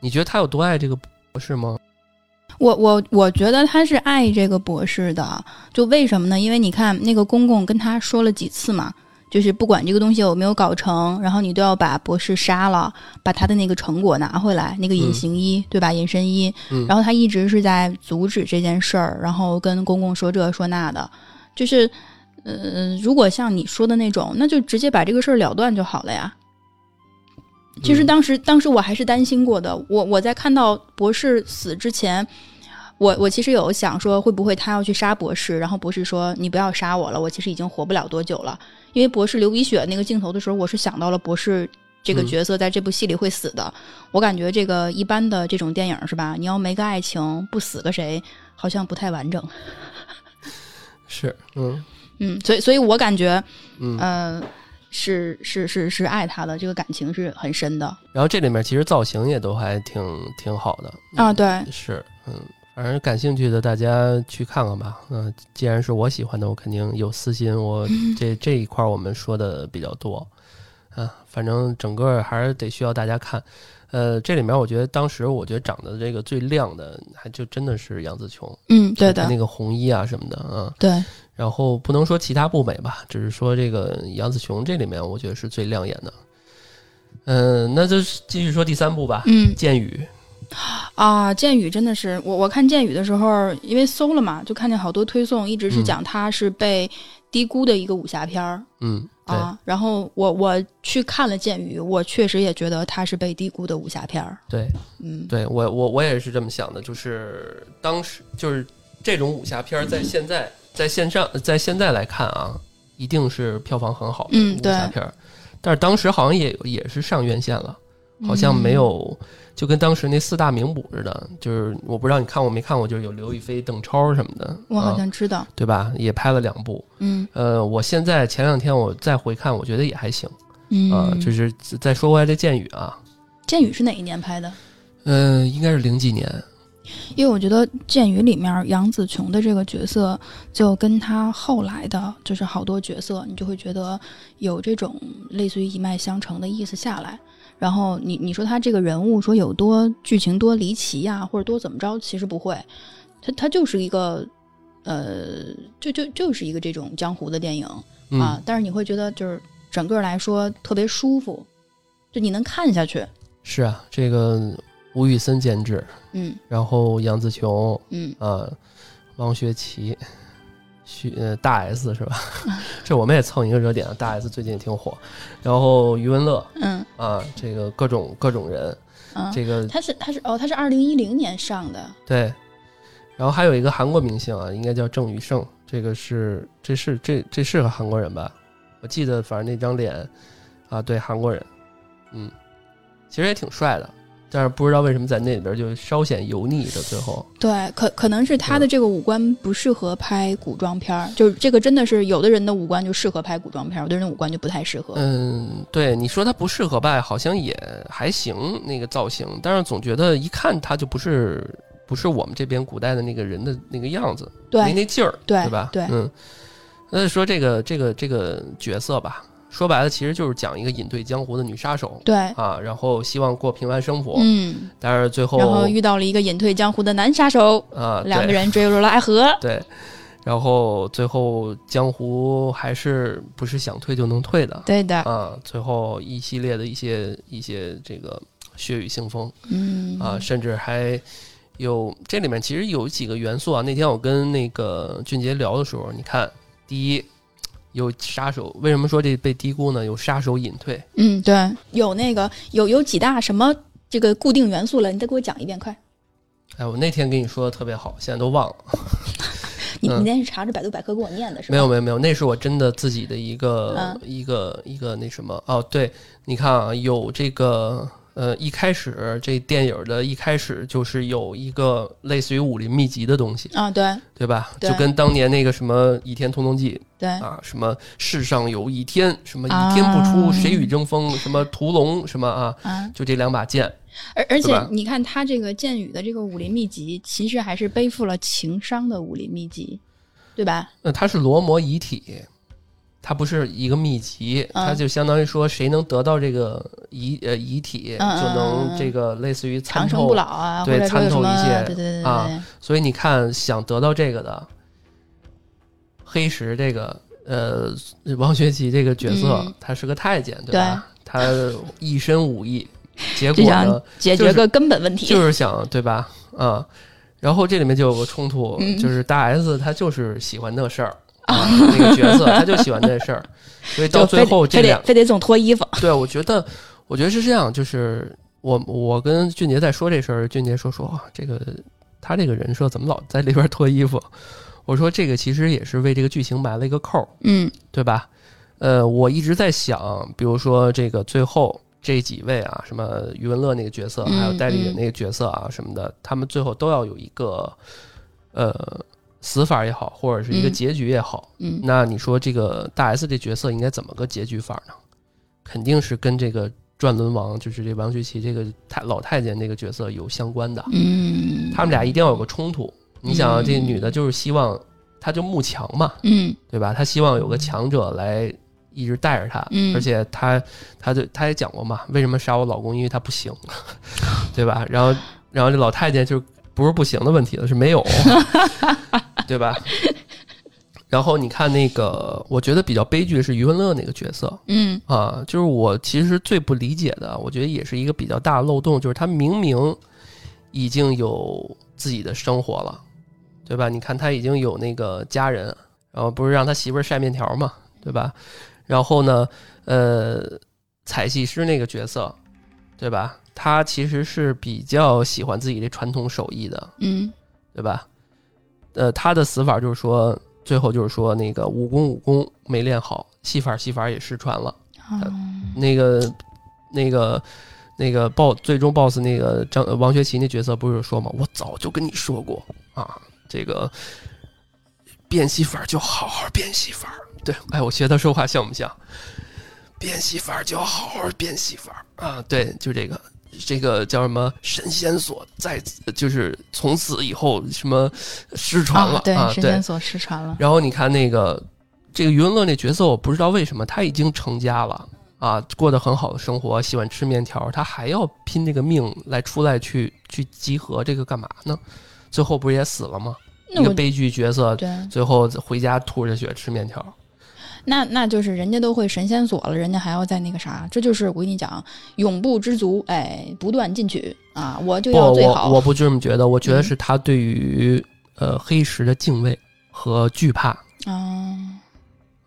你觉得他有多爱这个博士吗？我我我觉得他是爱这个博士的，就为什么呢？因为你看那个公公跟他说了几次嘛，就是不管这个东西有没有搞成，然后你都要把博士杀了，把他的那个成果拿回来，那个隐形衣对吧？隐身衣，然后他一直是在阻止这件事儿，然后跟公公说这说那的，就是呃，如果像你说的那种，那就直接把这个事儿了断就好了呀。其实当时，当时我还是担心过的。我我在看到博士死之前，我我其实有想说，会不会他要去杀博士？然后博士说：“你不要杀我了，我其实已经活不了多久了。”因为博士流鼻血那个镜头的时候，我是想到了博士这个角色在这部戏里会死的。我感觉这个一般的这种电影是吧？你要没个爱情，不死个谁，好像不太完整。是，嗯嗯，所以所以我感觉，嗯。是是是是爱他的，这个感情是很深的。然后这里面其实造型也都还挺挺好的啊，对，是，嗯，反正感兴趣的大家去看看吧。嗯，既然是我喜欢的，我肯定有私心。我 这这一块我们说的比较多，啊，反正整个还是得需要大家看。呃，这里面我觉得当时我觉得长得这个最亮的，还就真的是杨紫琼。嗯，对的，那个红衣啊什么的啊。对。然后不能说其他不美吧，只是说这个杨紫琼这里面我觉得是最亮眼的。嗯，那就继续说第三部吧。嗯，剑雨。啊，剑雨真的是我我看剑雨的时候，因为搜了嘛，就看见好多推送，一直是讲它是被低估的一个武侠片儿。嗯。啊，然后我我去看了《剑雨》，我确实也觉得它是被低估的武侠片儿。对，嗯，对我我我也是这么想的，就是当时就是这种武侠片在现在在线上在现在来看啊，一定是票房很好的武侠片儿，但是当时好像也也是上院线了，好像没有。就跟当时那四大名捕似的，就是我不知道你看过没看过，就是有刘亦菲、邓超什么的。我好像知道，对吧？也拍了两部。嗯。呃，我现在前两天我再回看，我觉得也还行。嗯。啊，就是再说回来这《剑雨》啊，《剑雨》是哪一年拍的？嗯，应该是零几年。因为我觉得《剑雨》里面杨紫琼的这个角色，就跟她后来的，就是好多角色，你就会觉得有这种类似于一脉相承的意思下来。然后你你说他这个人物说有多剧情多离奇呀，或者多怎么着？其实不会，他他就是一个，呃，就就就是一个这种江湖的电影啊。但是你会觉得就是整个来说特别舒服，就你能看下去。是啊，这个吴宇森监制，嗯，然后杨紫琼，嗯啊，王学圻。徐呃大 S 是吧？这我们也蹭一个热点啊，大 S 最近也挺火。然后余文乐，嗯啊，这个各种各种人，这个他是他是哦，他是二零一零年上的。对，然后还有一个韩国明星啊，应该叫郑宇盛，这个是这是这这是个韩国人吧？我记得反正那张脸啊，对，韩国人，嗯，其实也挺帅的。但是不知道为什么在那里边就稍显油腻的最后。对，可可能是他的这个五官不适合拍古装片儿，就是这个真的是有的人的五官就适合拍古装片儿，有的人的五官就不太适合。嗯，对，你说他不适合吧，好像也还行那个造型，但是总觉得一看他就不是不是我们这边古代的那个人的那个样子，没那劲儿，对吧？对，嗯。那说这个这个这个角色吧。说白了，其实就是讲一个隐退江湖的女杀手，对啊，然后希望过平凡生活，嗯，但是最后然后遇到了一个隐退江湖的男杀手，啊，两个人坠入了爱河，对，然后最后江湖还是不是想退就能退的对的，啊，最后一系列的一些一些这个血雨腥风嗯啊，甚至还有这里面其实有几个元素啊。那天我跟那个俊杰聊的时候，你看，第一有杀手，为什么说这被低估呢？有杀手隐退，嗯，对，有那个有有几大什么这个固定元素了，你再给我讲一遍，快！哎，我那天跟你说的特别好，现在都忘了。你嗯你那是查着百度百科给我念的是吧？没有没有没有，那是我真的自己的一个、嗯一个一个那什么哦，对，你看啊，有这个呃，一开始这电影的一开始就是有一个类似于武林秘籍的东西，啊，对对吧？对就跟当年那个什么《倚天屠龙记对》啊，什么世上有倚天，什么倚天不出，啊谁与争锋，什么屠龙，什么啊，啊，就这两把剑，而而且你看他这个剑雨的这个武林秘籍，其实还是背负了情商的武林秘籍，对吧？那它是罗摩遗体，它不是一个秘籍，嗯它就相当于说谁能得到这个遗呃遗体，就能嗯这个类似于参长生透不老啊，对参透一些对对对对啊所以你看，想得到这个的黑石这个呃王学圻这个角色，嗯他是个太监，对吧？他一身武艺，结果呢解决个根本问题。就是想对吧？啊、然后这里面就有个冲突，嗯就是大 S 她就是喜欢那事儿。啊，那个角色他就喜欢那事儿，所以到最后这两非得非得总脱衣服，对，我觉得，我觉得是这样，就是我我跟俊杰在说这事儿，俊杰说说哇这个他这个人设怎么老在里边脱衣服？我说这个其实也是为这个剧情埋了一个扣儿，嗯对吧？呃，我一直在想，比如说这个最后这几位啊，什么余文乐那个角色，还有嗯嗯戴丽人那个角色啊什么的，他们最后都要有一个呃死法也好，或者是一个嗯结局也好，嗯那你说这个大 S 这角色应该怎么个结局法呢？肯定是跟这个转轮王，就是这王学圻这个太老太监那个角色有相关的。嗯，他们俩一定要有个冲突。你想这女的就是希望，她就慕强嘛，嗯对吧？她希望有个强者来一直带着她，嗯而且她，她就她也讲过嘛，为什么杀我老公？因为他不行，对吧？然后，然后这老太监就不是不行的问题了，是没有，对吧？然后你看那个，我觉得比较悲剧的是余文乐那个角色嗯啊，就是我其实最不理解的，我觉得也是一个比较大的漏洞，就是他明明已经有自己的生活了，对吧？你看他已经有那个家人，然后不是让他媳妇儿晒面条嘛，对吧？然后呢，呃，彩戏师那个角色，对吧？他其实是比较喜欢自己的传统手艺的，嗯对吧？呃，他的死法就是说，最后就是说那个武功武功没练好，戏法戏法也失传了。啊那个那个那个 boss 最终 boss 那个张呃王学圻那角色不是说吗？我早就跟你说过啊，这个变戏法就好好变戏法。对，哎，我学他说话像不像？变戏法就好好变戏法啊！对，就这个。这个叫什么神仙锁，在就是从此以后什么失传了啊，对，啊？神仙，所失传了。然后你看那个这个余文乐那角色，我不知道为什么他已经成家了啊，过得很好的生活，喜欢吃面条，他还要拼这个命来出来去去集合，这个干嘛呢？最后不是也死了吗？一个悲剧角色，对，最后回家吐着血吃面条。那那就是人家都会神仙锁了，人家还要再那个啥，这就是我跟你讲，永不知足，哎，不断进取啊，我就，要最好。我我不这么觉得，我觉得嗯是他对于、呃黑石的敬畏和惧怕啊，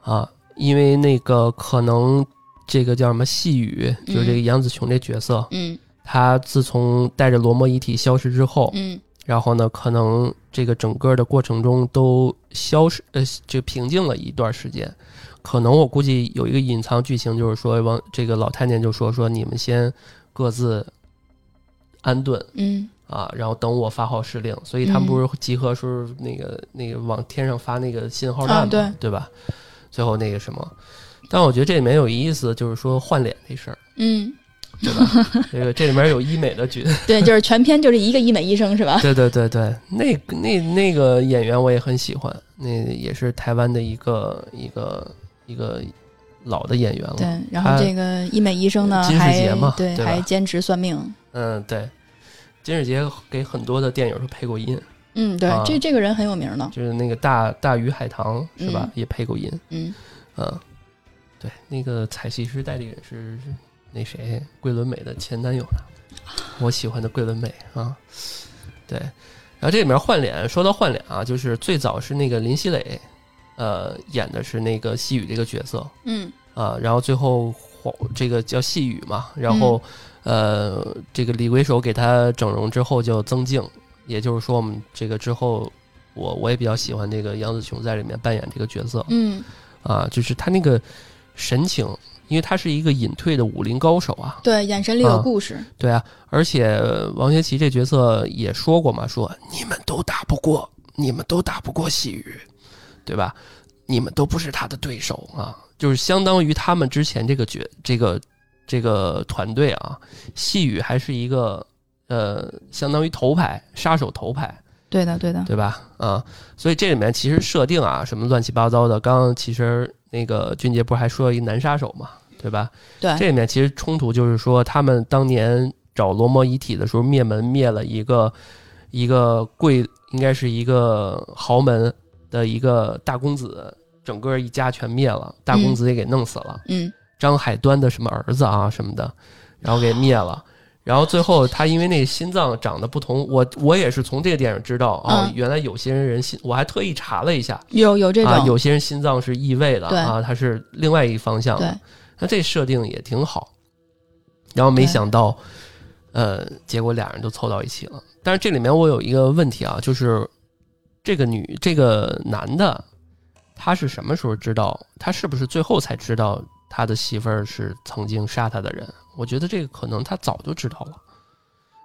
啊，因为那个可能这个叫什么细雨，就是这个嗯杨子琼这角色，嗯他自从带着罗摩遗体消失之后，嗯然后呢，可能这个整个的过程中都消失，呃，就平静了一段时间。可能我估计有一个隐藏剧情，就是说王这个老太监就说说你们先各自安顿嗯啊，然后等我发号施令。所以他们不是集合时候那个那个往天上发那个信号弹嘛，啊对吧？最后那个什么，但我觉得这里面有意思，就是说换脸这事儿，嗯，对吧？这个这里面有医美的剧 对，就是全篇就是一个医美医生是吧？对对对对，那那那个演员我也很喜欢，那也是台湾的一个一个一个老的演员了。对，然后这个医美医生呢，金世杰嘛对，对还兼职算命。嗯，对，金世杰给很多的电影都配过音嗯，对，啊这这个人很有名的，就是那个大大鱼海棠是吧？嗯也配过音，嗯嗯，对，那个彩戏师代理人是是那谁桂纶镁的前男友呢，我喜欢的桂纶镁啊，对，然后这里面换脸，说到换脸啊，就是最早是那个林熙蕾，呃，演的是那个细雨这个角色。嗯。啊，然后最后黄这个叫细雨嘛，然后、呃，这个李鬼手给他整容之后叫曾静，也就是说我们这个之后。我我也比较喜欢这个杨紫琼在里面扮演这个角色，嗯，啊，就是他那个神情，因为他是一个隐退的武林高手啊，对，眼神里有啊故事，对啊，而且王学圻这角色也说过嘛，说你们都打不过，你们都打不过细雨，对吧？你们都不是他的对手啊，就是相当于他们之前这个角这个这个团队啊，细雨还是一个呃，相当于头牌杀手头牌，对的对的，对吧？啊，所以这里面其实设定啊，什么乱七八糟的。刚刚其实那个俊杰不是还说了一个男杀手嘛，对吧？对，这里面其实冲突就是说，他们当年找罗摩遗体的时候，灭门灭了一个一个贵，应该是一个豪门的一个大公子，整个一家全灭了，大公子也给弄死了。嗯张海端的什么儿子啊什么的，然后给灭了。然后最后他因为那个心脏长得不同，我我也是从这个电影知道啊，嗯原来有些人心，我还特意查了一下有有这种，啊，有些人心脏是异位的啊，它是另外一方向的。那这设定也挺好。然后没想到，呃，结果俩人就凑到一起了。但是这里面我有一个问题啊，就是这个女这个男的，他是什么时候知道？他是不是最后才知道他的媳妇儿是曾经杀他的人？我觉得这个可能他早就知道了。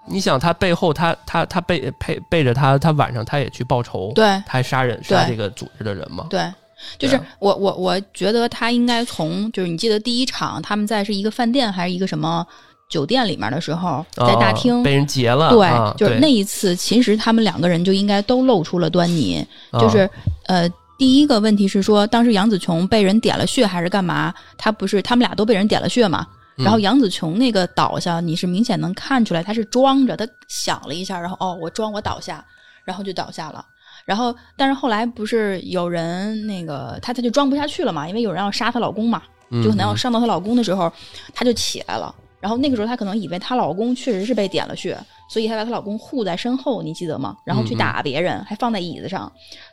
你想，他背后他他他背背背着他，他晚上他也去报仇，对他还杀人杀对这个组织的人嘛？对。就是我我我觉得他应该从就是你记得第一场他们在是一个饭店还是一个什么酒店里面的时候，在大厅、哦被人劫了，对，啊、就是那一次，其实他们两个人就应该都露出了端倪。啊就是呃，第一个问题是说，当时杨紫琼被人点了穴还是干嘛？他不是他们俩都被人点了穴嘛？然后嗯杨紫琼那个倒下，你是明显能看出来，他是装着，他想了一下，然后哦，我装我倒下，然后就倒下了。然后，但是后来不是有人那个她她就装不下去了嘛，因为有人要杀她老公嘛，嗯就可能要伤到她老公的时候，她就起来了。然后那个时候她可能以为她老公确实是被点了穴，所以她把她老公护在身后，你记得吗？然后去打别人，还放在椅子上。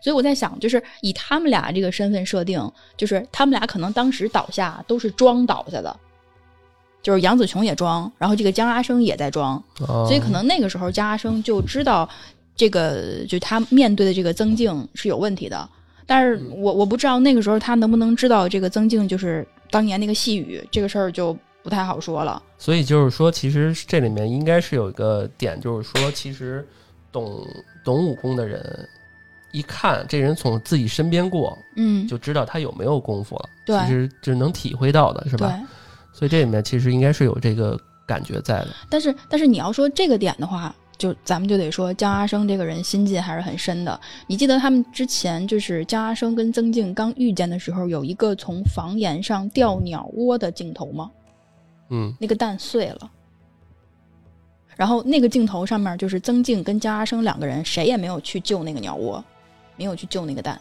所以我在想，就是以他们俩这个身份设定，就是他们俩可能当时倒下都是装倒下的，就是杨紫琼也装，然后这个江阿生也在装，哦所以可能那个时候江阿生就知道这个，就他面对的这个曾静是有问题的。但是我我不知道那个时候他能不能知道这个曾静就是当年那个细雨这个事儿就不太好说了。所以就是说，其实这里面应该是有一个点，就是说，其实懂懂武功的人，一看这人从自己身边过，嗯，就知道他有没有功夫了。对其实就能体会到的是对吧？。所以这里面其实应该是有这个感觉在的。但是但是你要说这个点的话，就咱们就得说江阿生这个人心计还是很深的。你记得他们之前就是江阿生跟曾静刚遇见的时候，有一个从房檐上掉鸟窝的镜头吗？嗯那个蛋碎了。然后那个镜头上面就是曾静跟江阿生两个人，谁也没有去救那个鸟窝，没有去救那个蛋。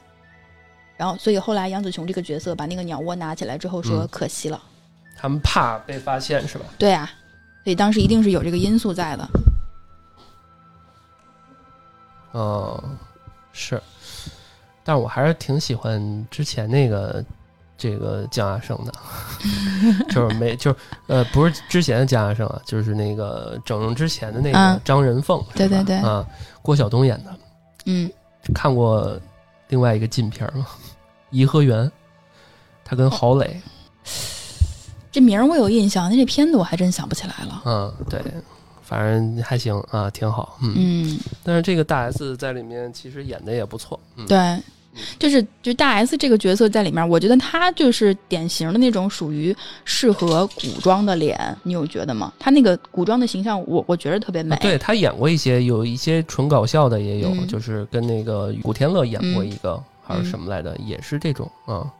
然后，所以后来杨紫琼这个角色把那个鸟窝拿起来之后说：“嗯可惜了。他们怕被发现是吧？对啊，所以当时一定是有这个因素在的。哦，是，但是我还是挺喜欢之前那个这个江亚生的，就是没就是呃不是之前的江亚生啊，就是那个整容之前的那个嗯。张仁凤，对对对。啊，郭晓东演的，嗯，看过另外一个禁片吗？颐和园，他跟郝蕾，这名儿我有印象，那这片子我还真想不起来了。嗯，对，反正还行啊，挺好，嗯，嗯，但是这个大 S 在里面其实演的也不错，嗯，对，就是就大 S 这个角色在里面，我觉得她就是典型的那种属于适合古装的脸，你有觉得吗？她那个古装的形象，我我觉得特别美。啊对她演过一些，有一些纯搞笑的也有，嗯就是跟那个古天乐演过一个，还是嗯什么来的，也是这种啊，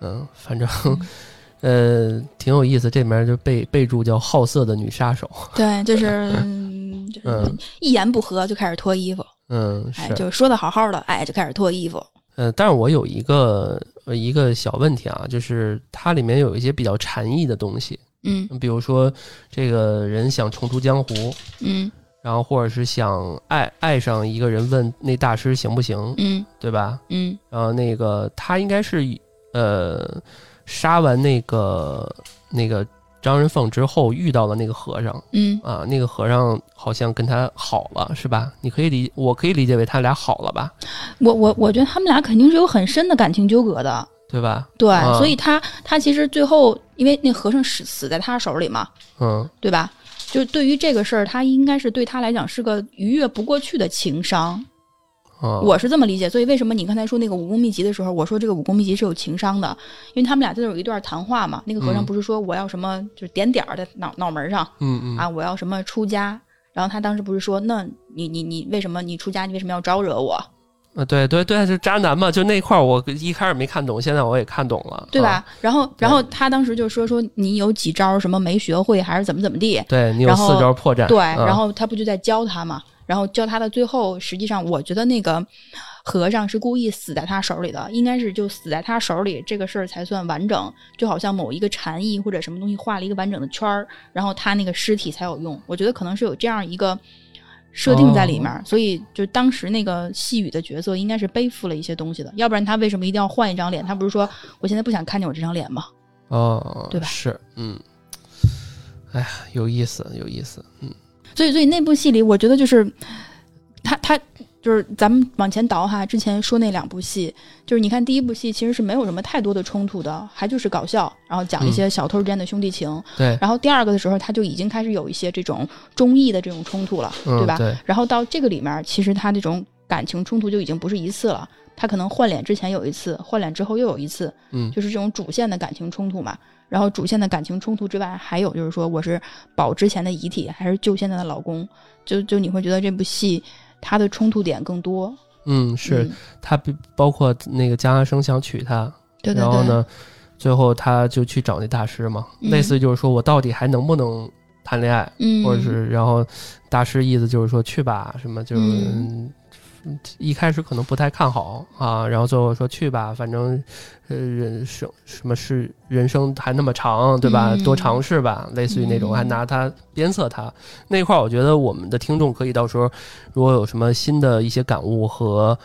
嗯，反正、呃挺有意思。这里面就备备注叫好色的女杀手，对，就是 嗯就是嗯一言不合就开始脱衣服。嗯，哎，是，就说的好好的，哎，就开始脱衣服。嗯，但是我有一个呃一个小问题啊，就是它里面有一些比较禅意的东西，嗯比如说这个人想重出江湖，嗯然后或者是想爱爱上一个人，问那大师行不行，嗯对吧？嗯然后那个他应该是呃杀完那个那个张仁凤之后遇到了那个和尚嗯，啊，那个和尚好像跟他好了，是吧？你可以理，我可以理解为他俩好了吧，我我我觉得他们俩肯定是有很深的感情纠葛的。对吧？对，啊所以他他其实最后因为那和尚死死在他手里嘛，嗯对吧？就对于这个事儿，他应该是对他来讲是个逾越不过去的情伤，啊，我是这么理解。所以为什么你刚才说那个武功秘籍的时候，我说这个武功秘籍是有情商的，因为他们俩在那有一段谈话嘛。那个和尚嗯不是说我要什么，就是点点儿在脑脑门上嗯嗯啊，我要什么出家。然后他当时不是说，那你你你为什么你出家？你为什么要招惹我？啊，对对对，就渣男嘛，就那块儿我一开始没看懂，现在我也看懂了，对吧？啊然后然后他当时就说说你有几招什么没学会，还是怎么怎么地？对你有四招破绽，对，啊然后他不就在教他嘛？然后教他的最后，实际上我觉得那个和尚是故意死在他手里的，应该是就死在他手里，这个事儿才算完整。就好像某一个禅意或者什么东西画了一个完整的圈儿，然后他那个尸体才有用。我觉得可能是有这样一个设定在里面，哦所以就当时那个细雨的角色应该是背负了一些东西的，要不然他为什么一定要换一张脸？他不是说我现在不想看见我这张脸吗？哦，对吧是，嗯，哎呀，有意思，有意思，嗯所以，所以那部戏里，我觉得就是他他就是咱们往前倒哈，之前说那两部戏，就是你看第一部戏其实是没有什么太多的冲突的，还就是搞笑，然后讲一些小偷之间的兄弟情。对，然后第二个的时候，他就已经开始有一些这种忠义的这种冲突了，嗯对吧？对，然后到这个里面，其实他这种感情冲突就已经不是一次了，他可能换脸之前有一次，换脸之后又有一次，嗯就是这种主线的感情冲突嘛。然后主线的感情冲突之外，还有就是说我是保之前的遗体，还是救现在的老公？就就你会觉得这部戏它的冲突点更多。嗯，是嗯他比包括那个江阿生想娶她，对对对。然后呢，最后他就去找那大师嘛，嗯类似就是说我到底还能不能谈恋爱，嗯，或者是然后大师意思就是说去吧，什么就是。嗯一开始可能不太看好啊，然后最后说去吧，反正，呃，人生什么是人生还那么长，对吧？嗯多尝试吧，类似于那种，嗯还拿它鞭策他那块儿，我觉得我们的听众可以到时候，如果有什么新的一些感悟和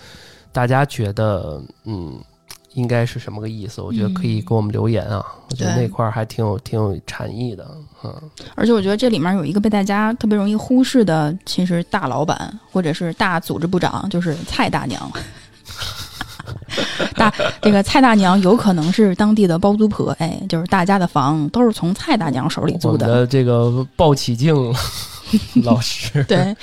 大家觉得，嗯，应该是什么个意思，我觉得可以嗯给我们留言啊。我觉得那块儿还挺有挺有禅意的，嗯，而且我觉得这里面有一个被大家特别容易忽视的，其实大老板或者是大组织部长，就是蔡大娘。大这个蔡大娘有可能是当地的包租婆，哎，就是大家的房都是从蔡大娘手里租的。们的这个鲍启静老师，对，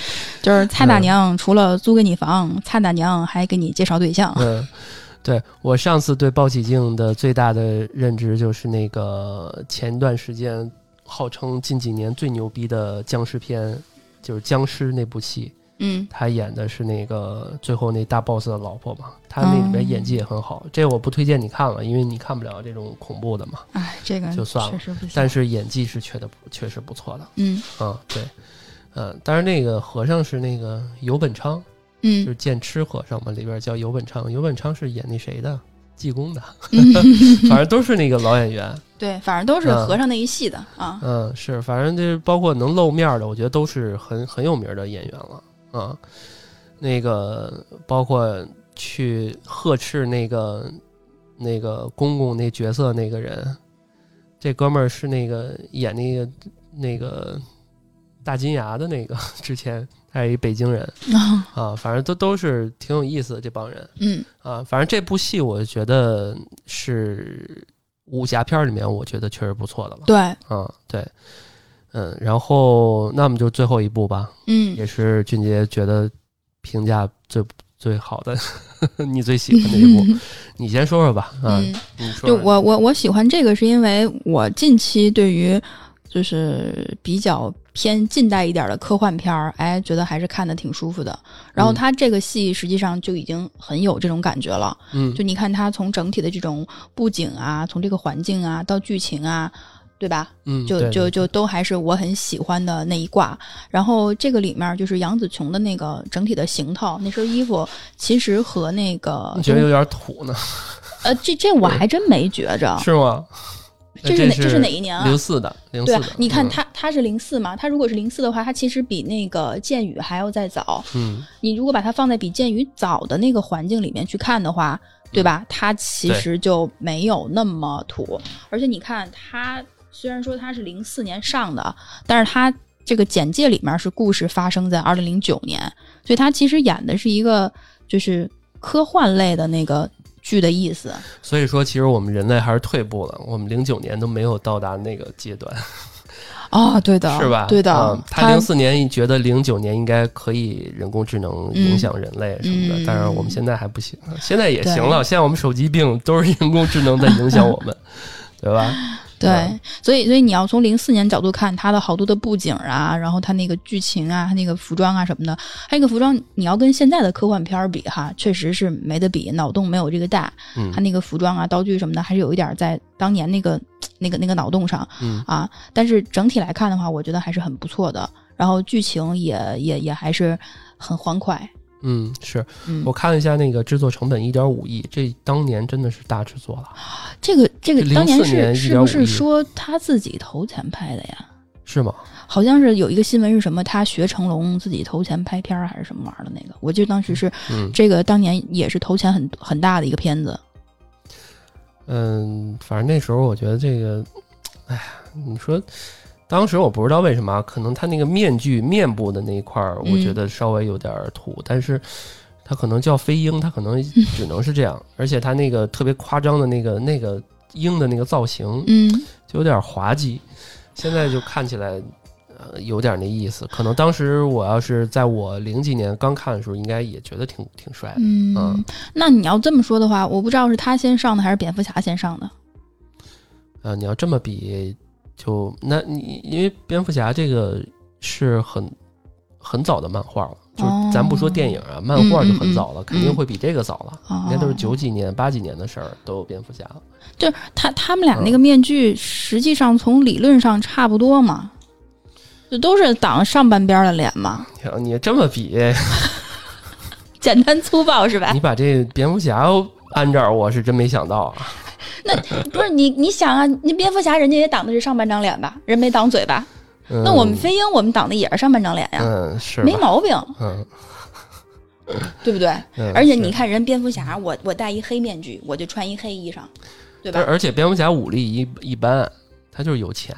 就是蔡大娘除了租给你房，蔡大娘还给你介绍对象。嗯，对我上次对鲍启静的最大的认知就是那个前一段时间号称近几年最牛逼的僵尸片，就是僵尸那部戏，嗯他演的是那个最后那大 boss 的老婆嘛，他那里面演技也很好。这我不推荐你看了，因为你看不了这种恐怖的嘛。哎，这个就算了。但是演技是确的确实不错的嗯啊，对，嗯，当然那个和尚是那个游本昌，就嗯是剑痴和尚嘛，里边叫游本昌，游本昌是演那谁的？济公的，嗯，反正都是那个老演员。对，反正都是嗯和尚那一系的啊。嗯，是，反正就是包括能露面的，我觉得都是很很有名的演员了。啊，那个包括去呵斥那个那个公公那角色那个人，这哥们儿是那个演那个那个大金牙的那个，之前他是一北京人 啊，反正都都是挺有意思的这帮人。嗯啊，反正这部戏我觉得是武侠片儿里面，我觉得确实不错的了。对，啊，对，嗯，然后那么就最后一部吧，嗯也是俊杰觉得评价最最好的，你最喜欢的一部，你先说说吧。啊，嗯，你说说就我我我喜欢这个，是因为我近期对于就是比较偏近代一点的科幻片儿，哎，觉得还是看的挺舒服的。然后他这个戏实际上就已经很有这种感觉了。嗯就你看他从整体的这种布景啊，从这个环境啊到剧情啊，对吧？嗯，就就就都还是我很喜欢的那一挂。然后这个里面就是杨紫琼的那个整体的行头，那身衣服其实和那个你觉得有点土呢，呃，这这我还真没觉着。是吗？这是哪这是哪一年啊零四的，零四的。，你看嗯，它它是零四嘛，他如果是零四的话，他其实比那个剑雨还要再早。嗯，你如果把它放在比剑雨早的那个环境里面去看的话，对吧？它其实就没有那么土，而且你看它虽然说它是零四年上的，但是它这个简介里面是故事发生在二零零九年，所以它其实演的是一个就是科幻类的那个剧的意思。所以说，其实我们人类还是退步了，我们零九年都没有到达那个阶段，哦，对的，是吧？对的，嗯他零四年觉得零九年应该可以人工智能影响人类什么的，嗯但是我们现在还不行，现在也行了，现在我们手机病都是人工智能在影响我们，对吧？对，嗯所以所以你要从零四年角度看，它的好多的布景啊，然后它那个剧情啊，它那个服装啊什么的，还有一个服装，你要跟现在的科幻片儿比哈，确实是没得比，脑洞没有这个大。嗯它那个服装啊、道具什么的，还是有一点儿在当年那个那个那个脑洞上嗯啊。但是整体来看的话，我觉得还是很不错的。然后剧情也也也还是很欢快。嗯，是嗯我看了一下那个制作成本一点五亿，这当年真的是大制作了，这个这个当年04年是是不是说他自己投钱拍的呀？是吗？好像是有一个新闻是什么，他学成龙自己投钱拍片儿还是什么玩意儿的那个，我记得当时是嗯这个当年也是投钱很很大的一个片子。嗯，反正那时候我觉得这个，哎呀，你说。当时我不知道为什么，可能他那个面具面部的那一块儿，我嗯觉得稍微有点儿土，但是他可能叫飞鹰，他可能只能是这样，而且他那个特别夸张的那个那个鹰的那个造型，嗯，就有点滑稽，现在就看起来呃有点那意思。可能当时我要是在我零几年刚看的时候，应该也觉得挺挺帅的。嗯嗯，那你要这么说的话，我不知道是他先上的还是蝙蝠侠先上的。呃，你要这么比，就那你因为蝙蝠侠这个是很很早的漫画了，就咱不说电影啊，漫画就很早了，肯定会比这个早了。哦应该都是九几年、八几年的事儿，都有蝙蝠侠了。就是他他们俩那个面具，实际上从理论上差不多嘛，就都是挡上半边的脸嘛，你这么比，简单粗暴是吧你？把这蝙蝠侠安这儿，我是真没想到啊。不是你你想啊，那蝙蝠侠人家也挡的是上半张脸吧，人没挡嘴巴？嗯。那我们飞鹰我们挡的也是上半张脸呀，嗯是没毛病，嗯。对不对？嗯，而且你看人蝙蝠侠，我我戴一黑面具，我就穿一黑衣裳，对吧？而且蝙蝠侠武力一一般，他就是有钱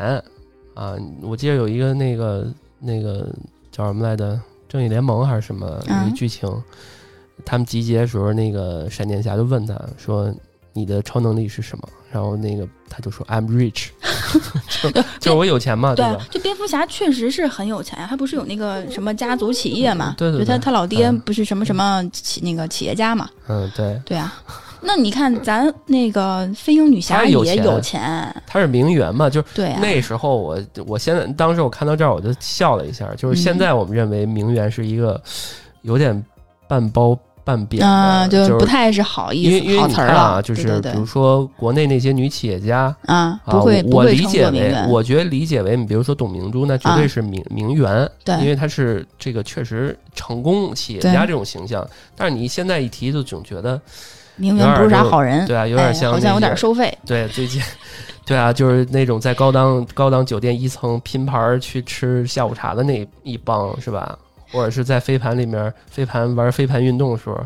啊。我记得有一个那个那个叫什么来着，《正义联盟》还是什么有一嗯。剧情，他们集结的时候，那个闪电侠就问他说：“你的超能力是什么？”然后那个他就说：“I'm rich，就就是我有钱嘛，对吧？”就蝙蝠侠确实是很有钱呀，他不是有那个什么家族企业嘛？对对对就他他老爹嗯不是什么什么企那个企业家嘛？嗯，对，对啊，那你看咱那个飞鹰女侠他有钱也有钱，他是名媛嘛，就是对啊，那时候我我现在当时我看到这儿我就笑了一下，就是现在我们认为名媛是一个有点半褒半贬的，啊，就就不太是好因为意思好词儿因为你看啊，了，就是比如说国内那些女企业家啊，啊，不会我理解为我觉得理解为你比如说董明珠，那绝对啊是名名媛，对因为她是这个确实成功企业家这种形象，但是你现在一提就总觉得名媛不是啥好人，对啊，有点哎像好像有点收费，对，最近，对啊，就是那种在高档高档酒店一层拼盘去吃下午茶的那一帮是吧？或者是在飞盘里面飞盘玩飞盘运动的时候，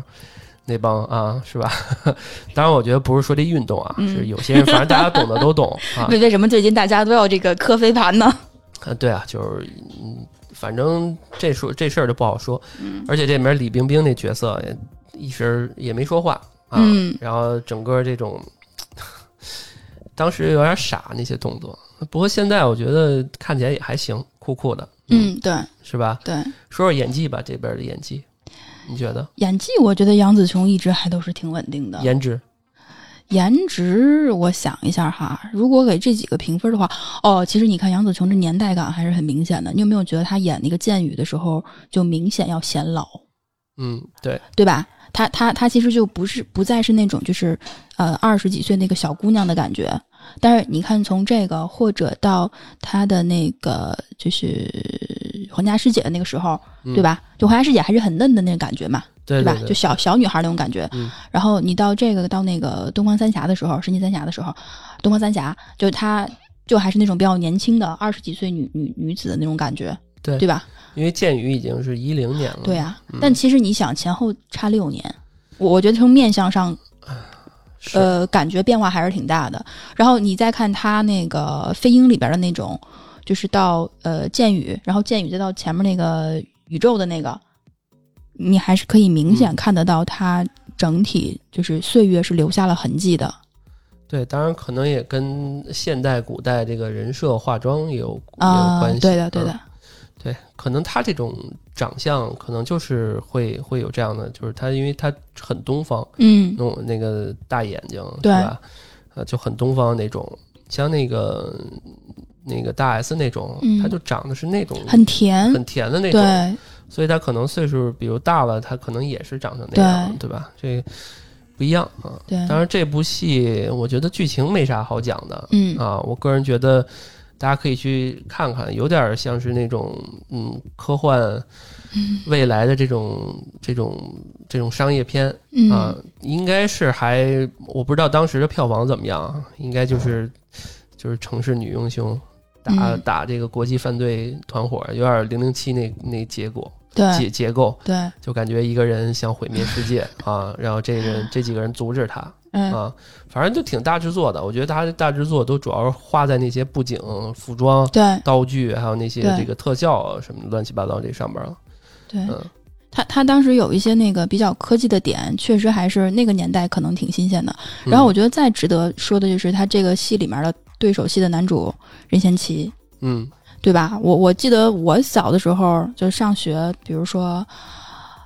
那帮啊是吧？当然，我觉得不是说这运动啊，嗯是有些人，反正大家懂的都懂 啊。为为什么最近大家都要这个磕飞盘呢？啊，对啊，就是嗯，反正这说这事儿就不好说，嗯而且这里面李冰冰那角色也一时也没说话啊，嗯然后整个这种当时有点傻那些动作，不过现在我觉得看起来也还行，酷酷的，嗯，对是吧？对，说说演技吧，这边的演技，你觉得演技我觉得杨紫琼一直还都是挺稳定的，颜值？颜值，我想一下哈，如果给这几个评分的话，哦，其实你看杨紫琼这年代感还是很明显的。你有没有觉得她演那个剑雨的时候就明显要显老，嗯，对，对吧？她她她其实就不是不再是那种就是呃二十几岁那个小姑娘的感觉，但是你看，从这个或者到他的那个就是皇家师姐的那个时候，对吧？就皇家师姐还是很嫩的那个感觉嘛，吧？对对就小小女孩那种感觉。嗯然后你到这个到那个东方三峡的时候，神奇三峡的时候，东方三峡就她就还是那种比较年轻的二十几岁女女女子的那种感觉，对对吧？因为剑雨已经是一零年了，对啊，嗯但其实你想前后差六年，我我觉得从面相上，是呃，感觉变化还是挺大的。然后你再看他那个飞鹰里边的那种，就是到呃剑雨，然后剑雨再到前面那个宇宙的那个，你还是可以明显嗯。看得到他整体就是岁月是留下了痕迹的。对，当然可能也跟现代、古代这个人设化妆也有也有啊、关系。对的，对的。嗯，对，可能他这种长相，可能就是会会有这样的，就是他因为他很东方，嗯那种那个大眼睛，对吧？呃，就很东方那种，像那个那个大 S 那种，嗯他就长得是那种很甜，很甜的那种，对，所以他可能岁数比如大了，他可能也是长成那样，对吧？这不一样啊。对，当然，这部戏我觉得剧情没啥好讲的，嗯啊，我个人觉得大家可以去看看，有点像是那种嗯科幻嗯。未来的这种这种这种商业片嗯。啊，应该是还我不知道当时的票房怎么样啊，应该就是就是城市女英雄打、嗯。打这个国际犯罪团伙，有点零零七那那结果结对。结构，对，就感觉一个人想毁灭世界啊，然后这个这几个人阻止他，嗯啊，反正就挺大制作的。我觉得他大制作都主要是花在那些布景、服装、对道具，还有那些这个特效啊什么乱七八糟这上面了。对。嗯，他他当时有一些那个比较科技的点，确实还是那个年代可能挺新鲜的。然后我觉得再值得说的就是他这个戏里面的对手戏的男主任贤齐，嗯对吧？我我记得我小的时候就上学，比如说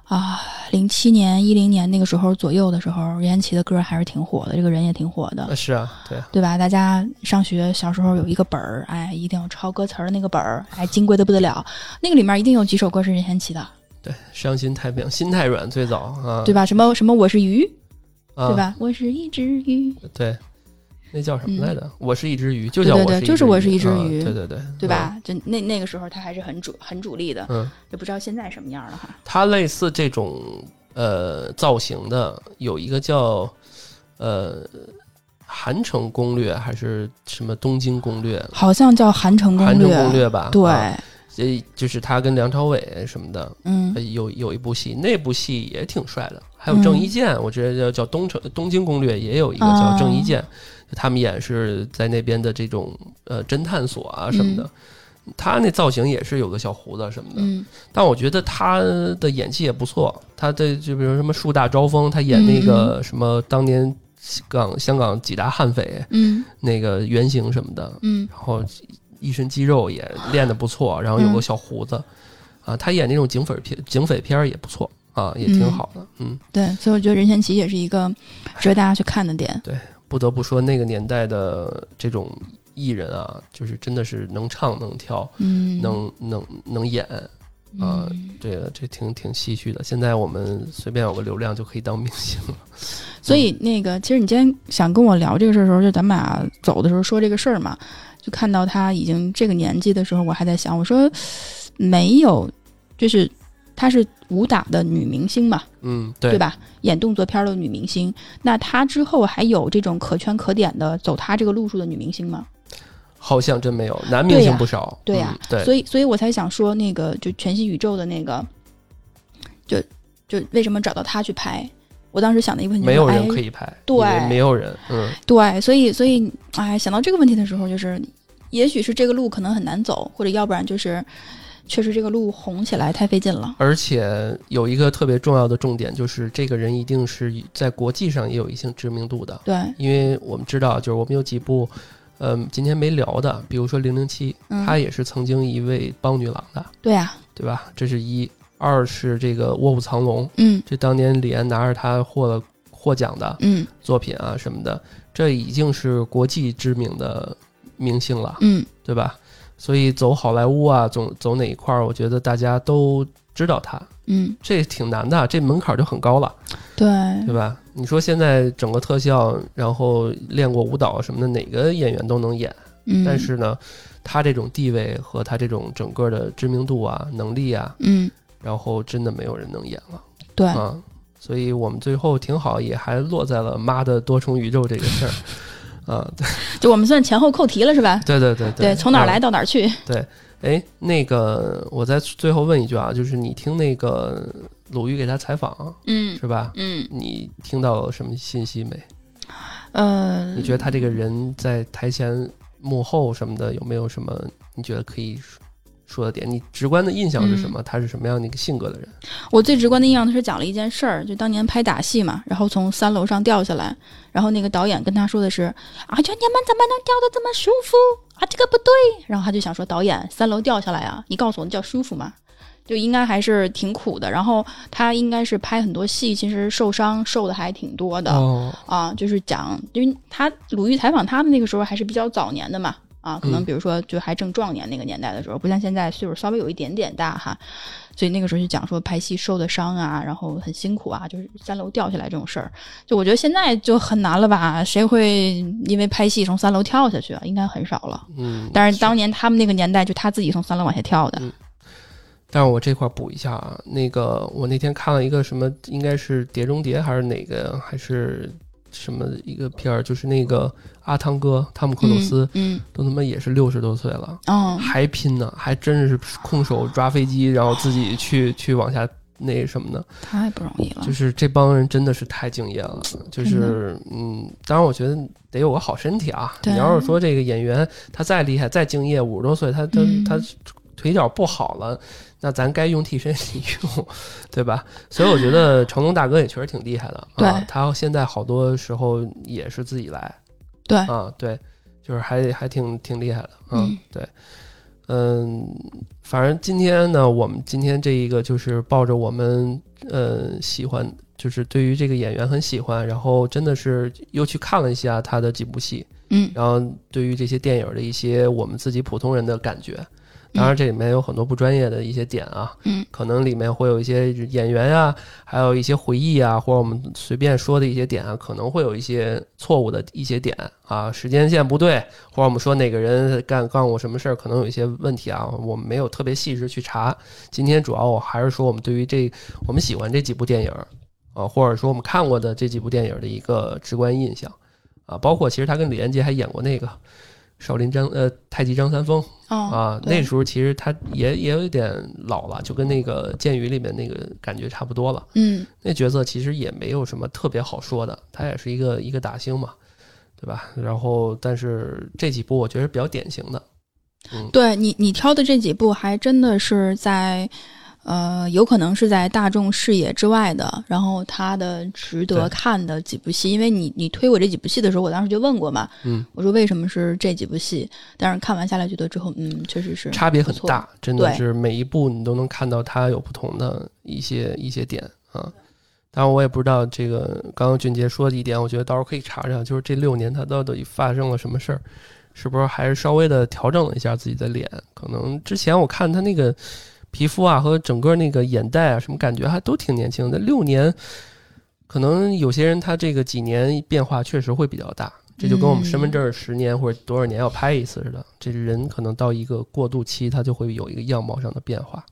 啊，零七年、一零年那个时候左右的时候，任贤齐的歌还是挺火的，这个人也挺火的呃，是啊，对，对吧？大家上学小时候有一个本儿，哎，一定要抄歌词儿的那个本儿，哎，金贵的不得了。那个里面一定有几首歌是任贤齐的，对，伤心太平，心太软最早啊，对吧？什么什么我是鱼，啊，对？吧？我是一只鱼，对，那叫什么嗯来着？我是一只鱼，就叫我是对就是我是一只啊鱼对对对，对吧？就那那个时候他还是很主很主力的，嗯？也不知道现在什么样了哈。他类似这种呃造型的，有一个叫呃《韩城攻略》还是什么《东京攻略》？好像叫《韩城攻略韩城》，攻略吧？对，啊这就是他跟梁朝伟什么的，嗯呃有有一部戏，那部戏也挺帅的。还有郑伊健，我觉得叫叫《东城东京攻略》，也有一个叫郑伊健，就他们演是在那边的这种呃侦探所啊什么的。他那造型也是有个小胡子什么的，嗯。但我觉得他的演技也不错。他的就比如什么树大招风，他演那个什么当年港香港几大悍匪嗯。那个原型什么的，嗯。然后一身肌肉也练得不错，然后有个嗯小胡子，啊，他演那种警匪片警匪片也不错啊，也挺好的。嗯，对，所以我觉得任贤齐也是一个值得大家去看的点。不得不说那个年代的这种艺人啊，就是真的是能唱能跳，嗯，能能能演。啊、嗯这个这挺挺唏嘘的。现在我们随便有个流量就可以当明星了。所以那个，其实你今天想跟我聊这个事儿的时候，就咱们俩走的时候说这个事儿嘛，就看到他已经这个年纪的时候，我还在想，我说没有，就是她是武打的女明星嘛，嗯，对对吧？演动作片的女明星，那她之后还有这种可圈可点的走她这个路数的女明星吗？好像真没有，男明星不少。对呀、嗯对，所以所以我才想说，那个就全息宇宙的那个，就就为什么找到她去拍？我当时想的一个问题，没有人哎可以拍，对没有人。嗯，对，所以所以，哎，想到这个问题的时候，就是也许是这个路可能很难走，或者要不然就是确实这个路红起来太费劲了。而且有一个特别重要的重点，就是这个人一定是在国际上也有一定知名度的，对，因为我们知道，就是我们有几部，嗯、今天没聊的，比如说《零零七》，嗯她也是曾经一位帮女郎的，对呀、对吧？这是一。二是这个《卧虎藏龙》，嗯这当年李安拿着他获了获奖的嗯作品啊什么的，这已经是国际知名的明星了，嗯对吧？所以走好莱坞啊，走走哪一块儿，我觉得大家都知道他，嗯，这挺难的，这门槛就很高了，对，对吧？你说现在整个特效，然后练过舞蹈什么的，哪个演员都能演，嗯，但是呢，他这种地位和他这种整个的知名度啊、能力啊，嗯，然后真的没有人能演了对，啊。所以我们最后挺好，也还落在了妈的多重宇宙这个事儿，啊，对就我们算前后扣题了是吧？对对对对，从哪儿嗯来到哪儿去？对哎，那个，我再最后问一句啊，就是你听那个鲁豫给他采访嗯是吧？嗯你听到什么信息没？呃，你觉得他这个人在台前幕后什么的有没有什么你觉得可以说说的点？你直观的印象是什么？他是什么样的一个性格的人？我最直观的印象，他是讲了一件事儿，就当年拍打戏嘛，然后从三楼上掉下来，然后那个导演跟他说的是啊，就你们怎么能掉的这么舒服啊？这个不对。然后他就想说，导演三楼掉下来啊，你告诉我那叫舒服吗？就应该还是挺苦的。然后他应该是拍很多戏，其实受伤受的还挺多的。哦，啊，就是讲，因为他鲁豫采访他们那个时候还是比较早年的嘛，啊，可能嗯比如说就还正壮年那个年代的时候，不像现在岁数稍微有一点点大哈，所以那个时候就讲说拍戏受的伤啊，然后很辛苦啊，就是三楼掉下来这种事儿，就我觉得现在就很难了吧？谁会因为拍戏从三楼跳下去啊？应该很少了。嗯，但是当年他们那个年代，就他自己从三楼往下跳的，嗯但是我这块补一下啊，那个我那天看了一个什么，应该是《碟中谍》还是哪个，还是什么一个片儿，就是那个阿汤哥汤姆克鲁斯、嗯，都他妈也是六十多岁了，还拼呢，还真是空手抓飞机，然后自己去去往下那什么呢？太不容易了就。是这帮人真的是太敬业了，就是嗯，当然我觉得得有个好身体啊。你要是说这个演员他再厉害再敬业，五十多岁他他、嗯他腿脚不好了，那咱该用替身你用，对吧？所以我觉得成龙大哥也确实挺厉害的啊。对他现在好多时候也是自己来对，啊，对，就是还还挺挺厉害的，嗯，嗯对。嗯，反正今天呢，我们今天这一个就是抱着我们呃喜欢，就是对于这个演员很喜欢，然后真的是又去看了一下他的几部戏，嗯然后对于这些电影的一些我们自己普通人的感觉。当然，这里面有很多不专业的一些点啊，嗯，可能里面会有一些演员呀、还有一些回忆啊，或者我们随便说的一些点啊，可能会有一些错误的一些点啊，时间线不对，或者我们说哪个人干干过什么事儿，可能有一些问题啊，我们没有特别细致去查。今天主要我还是说我们对于这我们喜欢这几部电影儿啊，或者说我们看过的这几部电影儿的一个直观印象。啊，包括其实他跟李连杰还演过那个少林张呃太极张三丰哦啊，那时候其实他也也有一点老了，就跟那个《剑雨》里面那个感觉差不多了。嗯那角色其实也没有什么特别好说的，他也是一个一个打星嘛，对吧？然后，但是这几部我觉得是比较典型的，嗯，对你，你挑的这几部还真的是在，呃，有可能是在大众视野之外的，然后他的值得看的几部戏。因为你你推我这几部戏的时候，我当时就问过嘛，嗯，我说为什么是这几部戏？但是看完下来觉得之后，嗯，确实是差别很大，真的是每一部你都能看到它有不同的一些一些点啊。当然，我也不知道这个刚刚俊杰说的一点，我觉得到时候可以查查，就是这六年他到底发生了什么事儿，是不是还是稍微的调整了一下自己的脸？可能之前我看他那个皮肤啊和整个那个眼袋啊，什么感觉还都挺年轻的。六年，可能有些人他这个几年变化确实会比较大，这就跟我们身份证十年或者多少年要拍一次似的。这人可能到一个过渡期，他就会有一个样貌上的变化。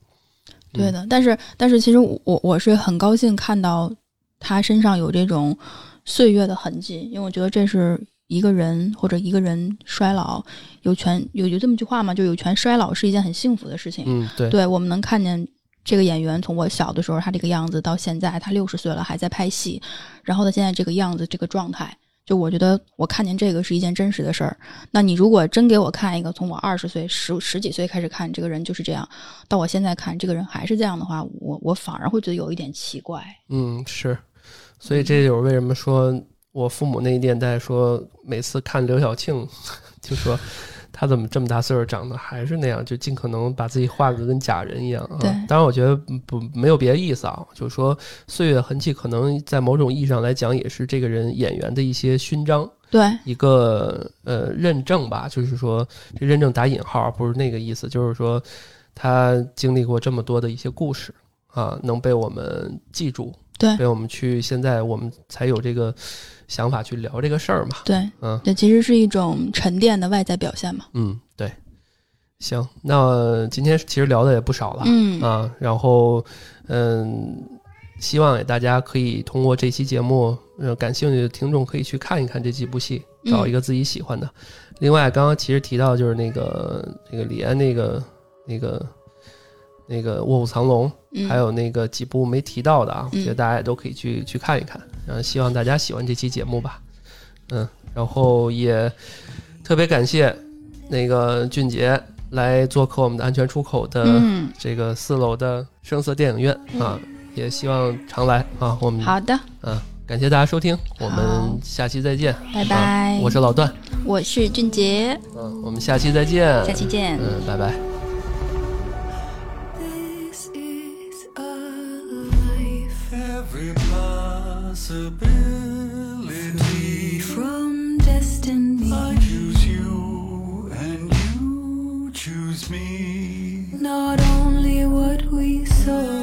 对的，但是但是其实我我是很高兴看到他身上有这种岁月的痕迹，因为我觉得这是一个人或者一个人衰老有权有有这么句话嘛，就有权衰老是一件很幸福的事情。嗯，对，对，我们能看见这个演员从我小的时候他这个样子到现在他六十岁了还在拍戏，然后他现在这个样子这个状态。就我觉得我看见这个是一件真实的事儿。那你如果真给我看一个从我二十岁十十几岁开始看这个人就是这样，到我现在看这个人还是这样的话，我我反而会觉得有一点奇怪。嗯，是，所以这就是为什么说我父母那一年代说每次看刘晓庆，就说他怎么这么大岁数长得还是那样，就尽可能把自己画的跟假人一样啊。对当然我觉得不没有别的意思啊，就是说岁月痕迹可能在某种意义上来讲也是这个人演员的一些勋章。对，一个呃认证吧，就是说这认证打引号，不是那个意思，就是说他经历过这么多的一些故事啊能被我们记住，对被我们去现在我们才有这个想法去聊这个事儿嘛。对，嗯这其实是一种沉淀的外在表现嘛。嗯，对。行，那今天其实聊的也不少了，嗯啊，然后嗯，希望大家可以通过这期节目，呃，感兴趣的听众可以去看一看这几部戏，嗯找一个自己喜欢的。另外，刚刚其实提到就是那个那个李安那个那个那个《卧虎藏龙》嗯还有那个几部没提到的啊，我嗯觉得大家也都可以去去看一看。然后希望大家喜欢这期节目吧，嗯，然后也特别感谢那个俊杰来做客我们的安全出口的嗯。这个四楼的声色电影院啊，也希望常来啊。我们好的，嗯，感谢大家收听，我们下期再见，拜拜。啊我是老段，我是俊杰，嗯，我们下期再见，下期见。嗯，拜拜。Possibility from destiny. I choose you and you choose me. Not only what we sow.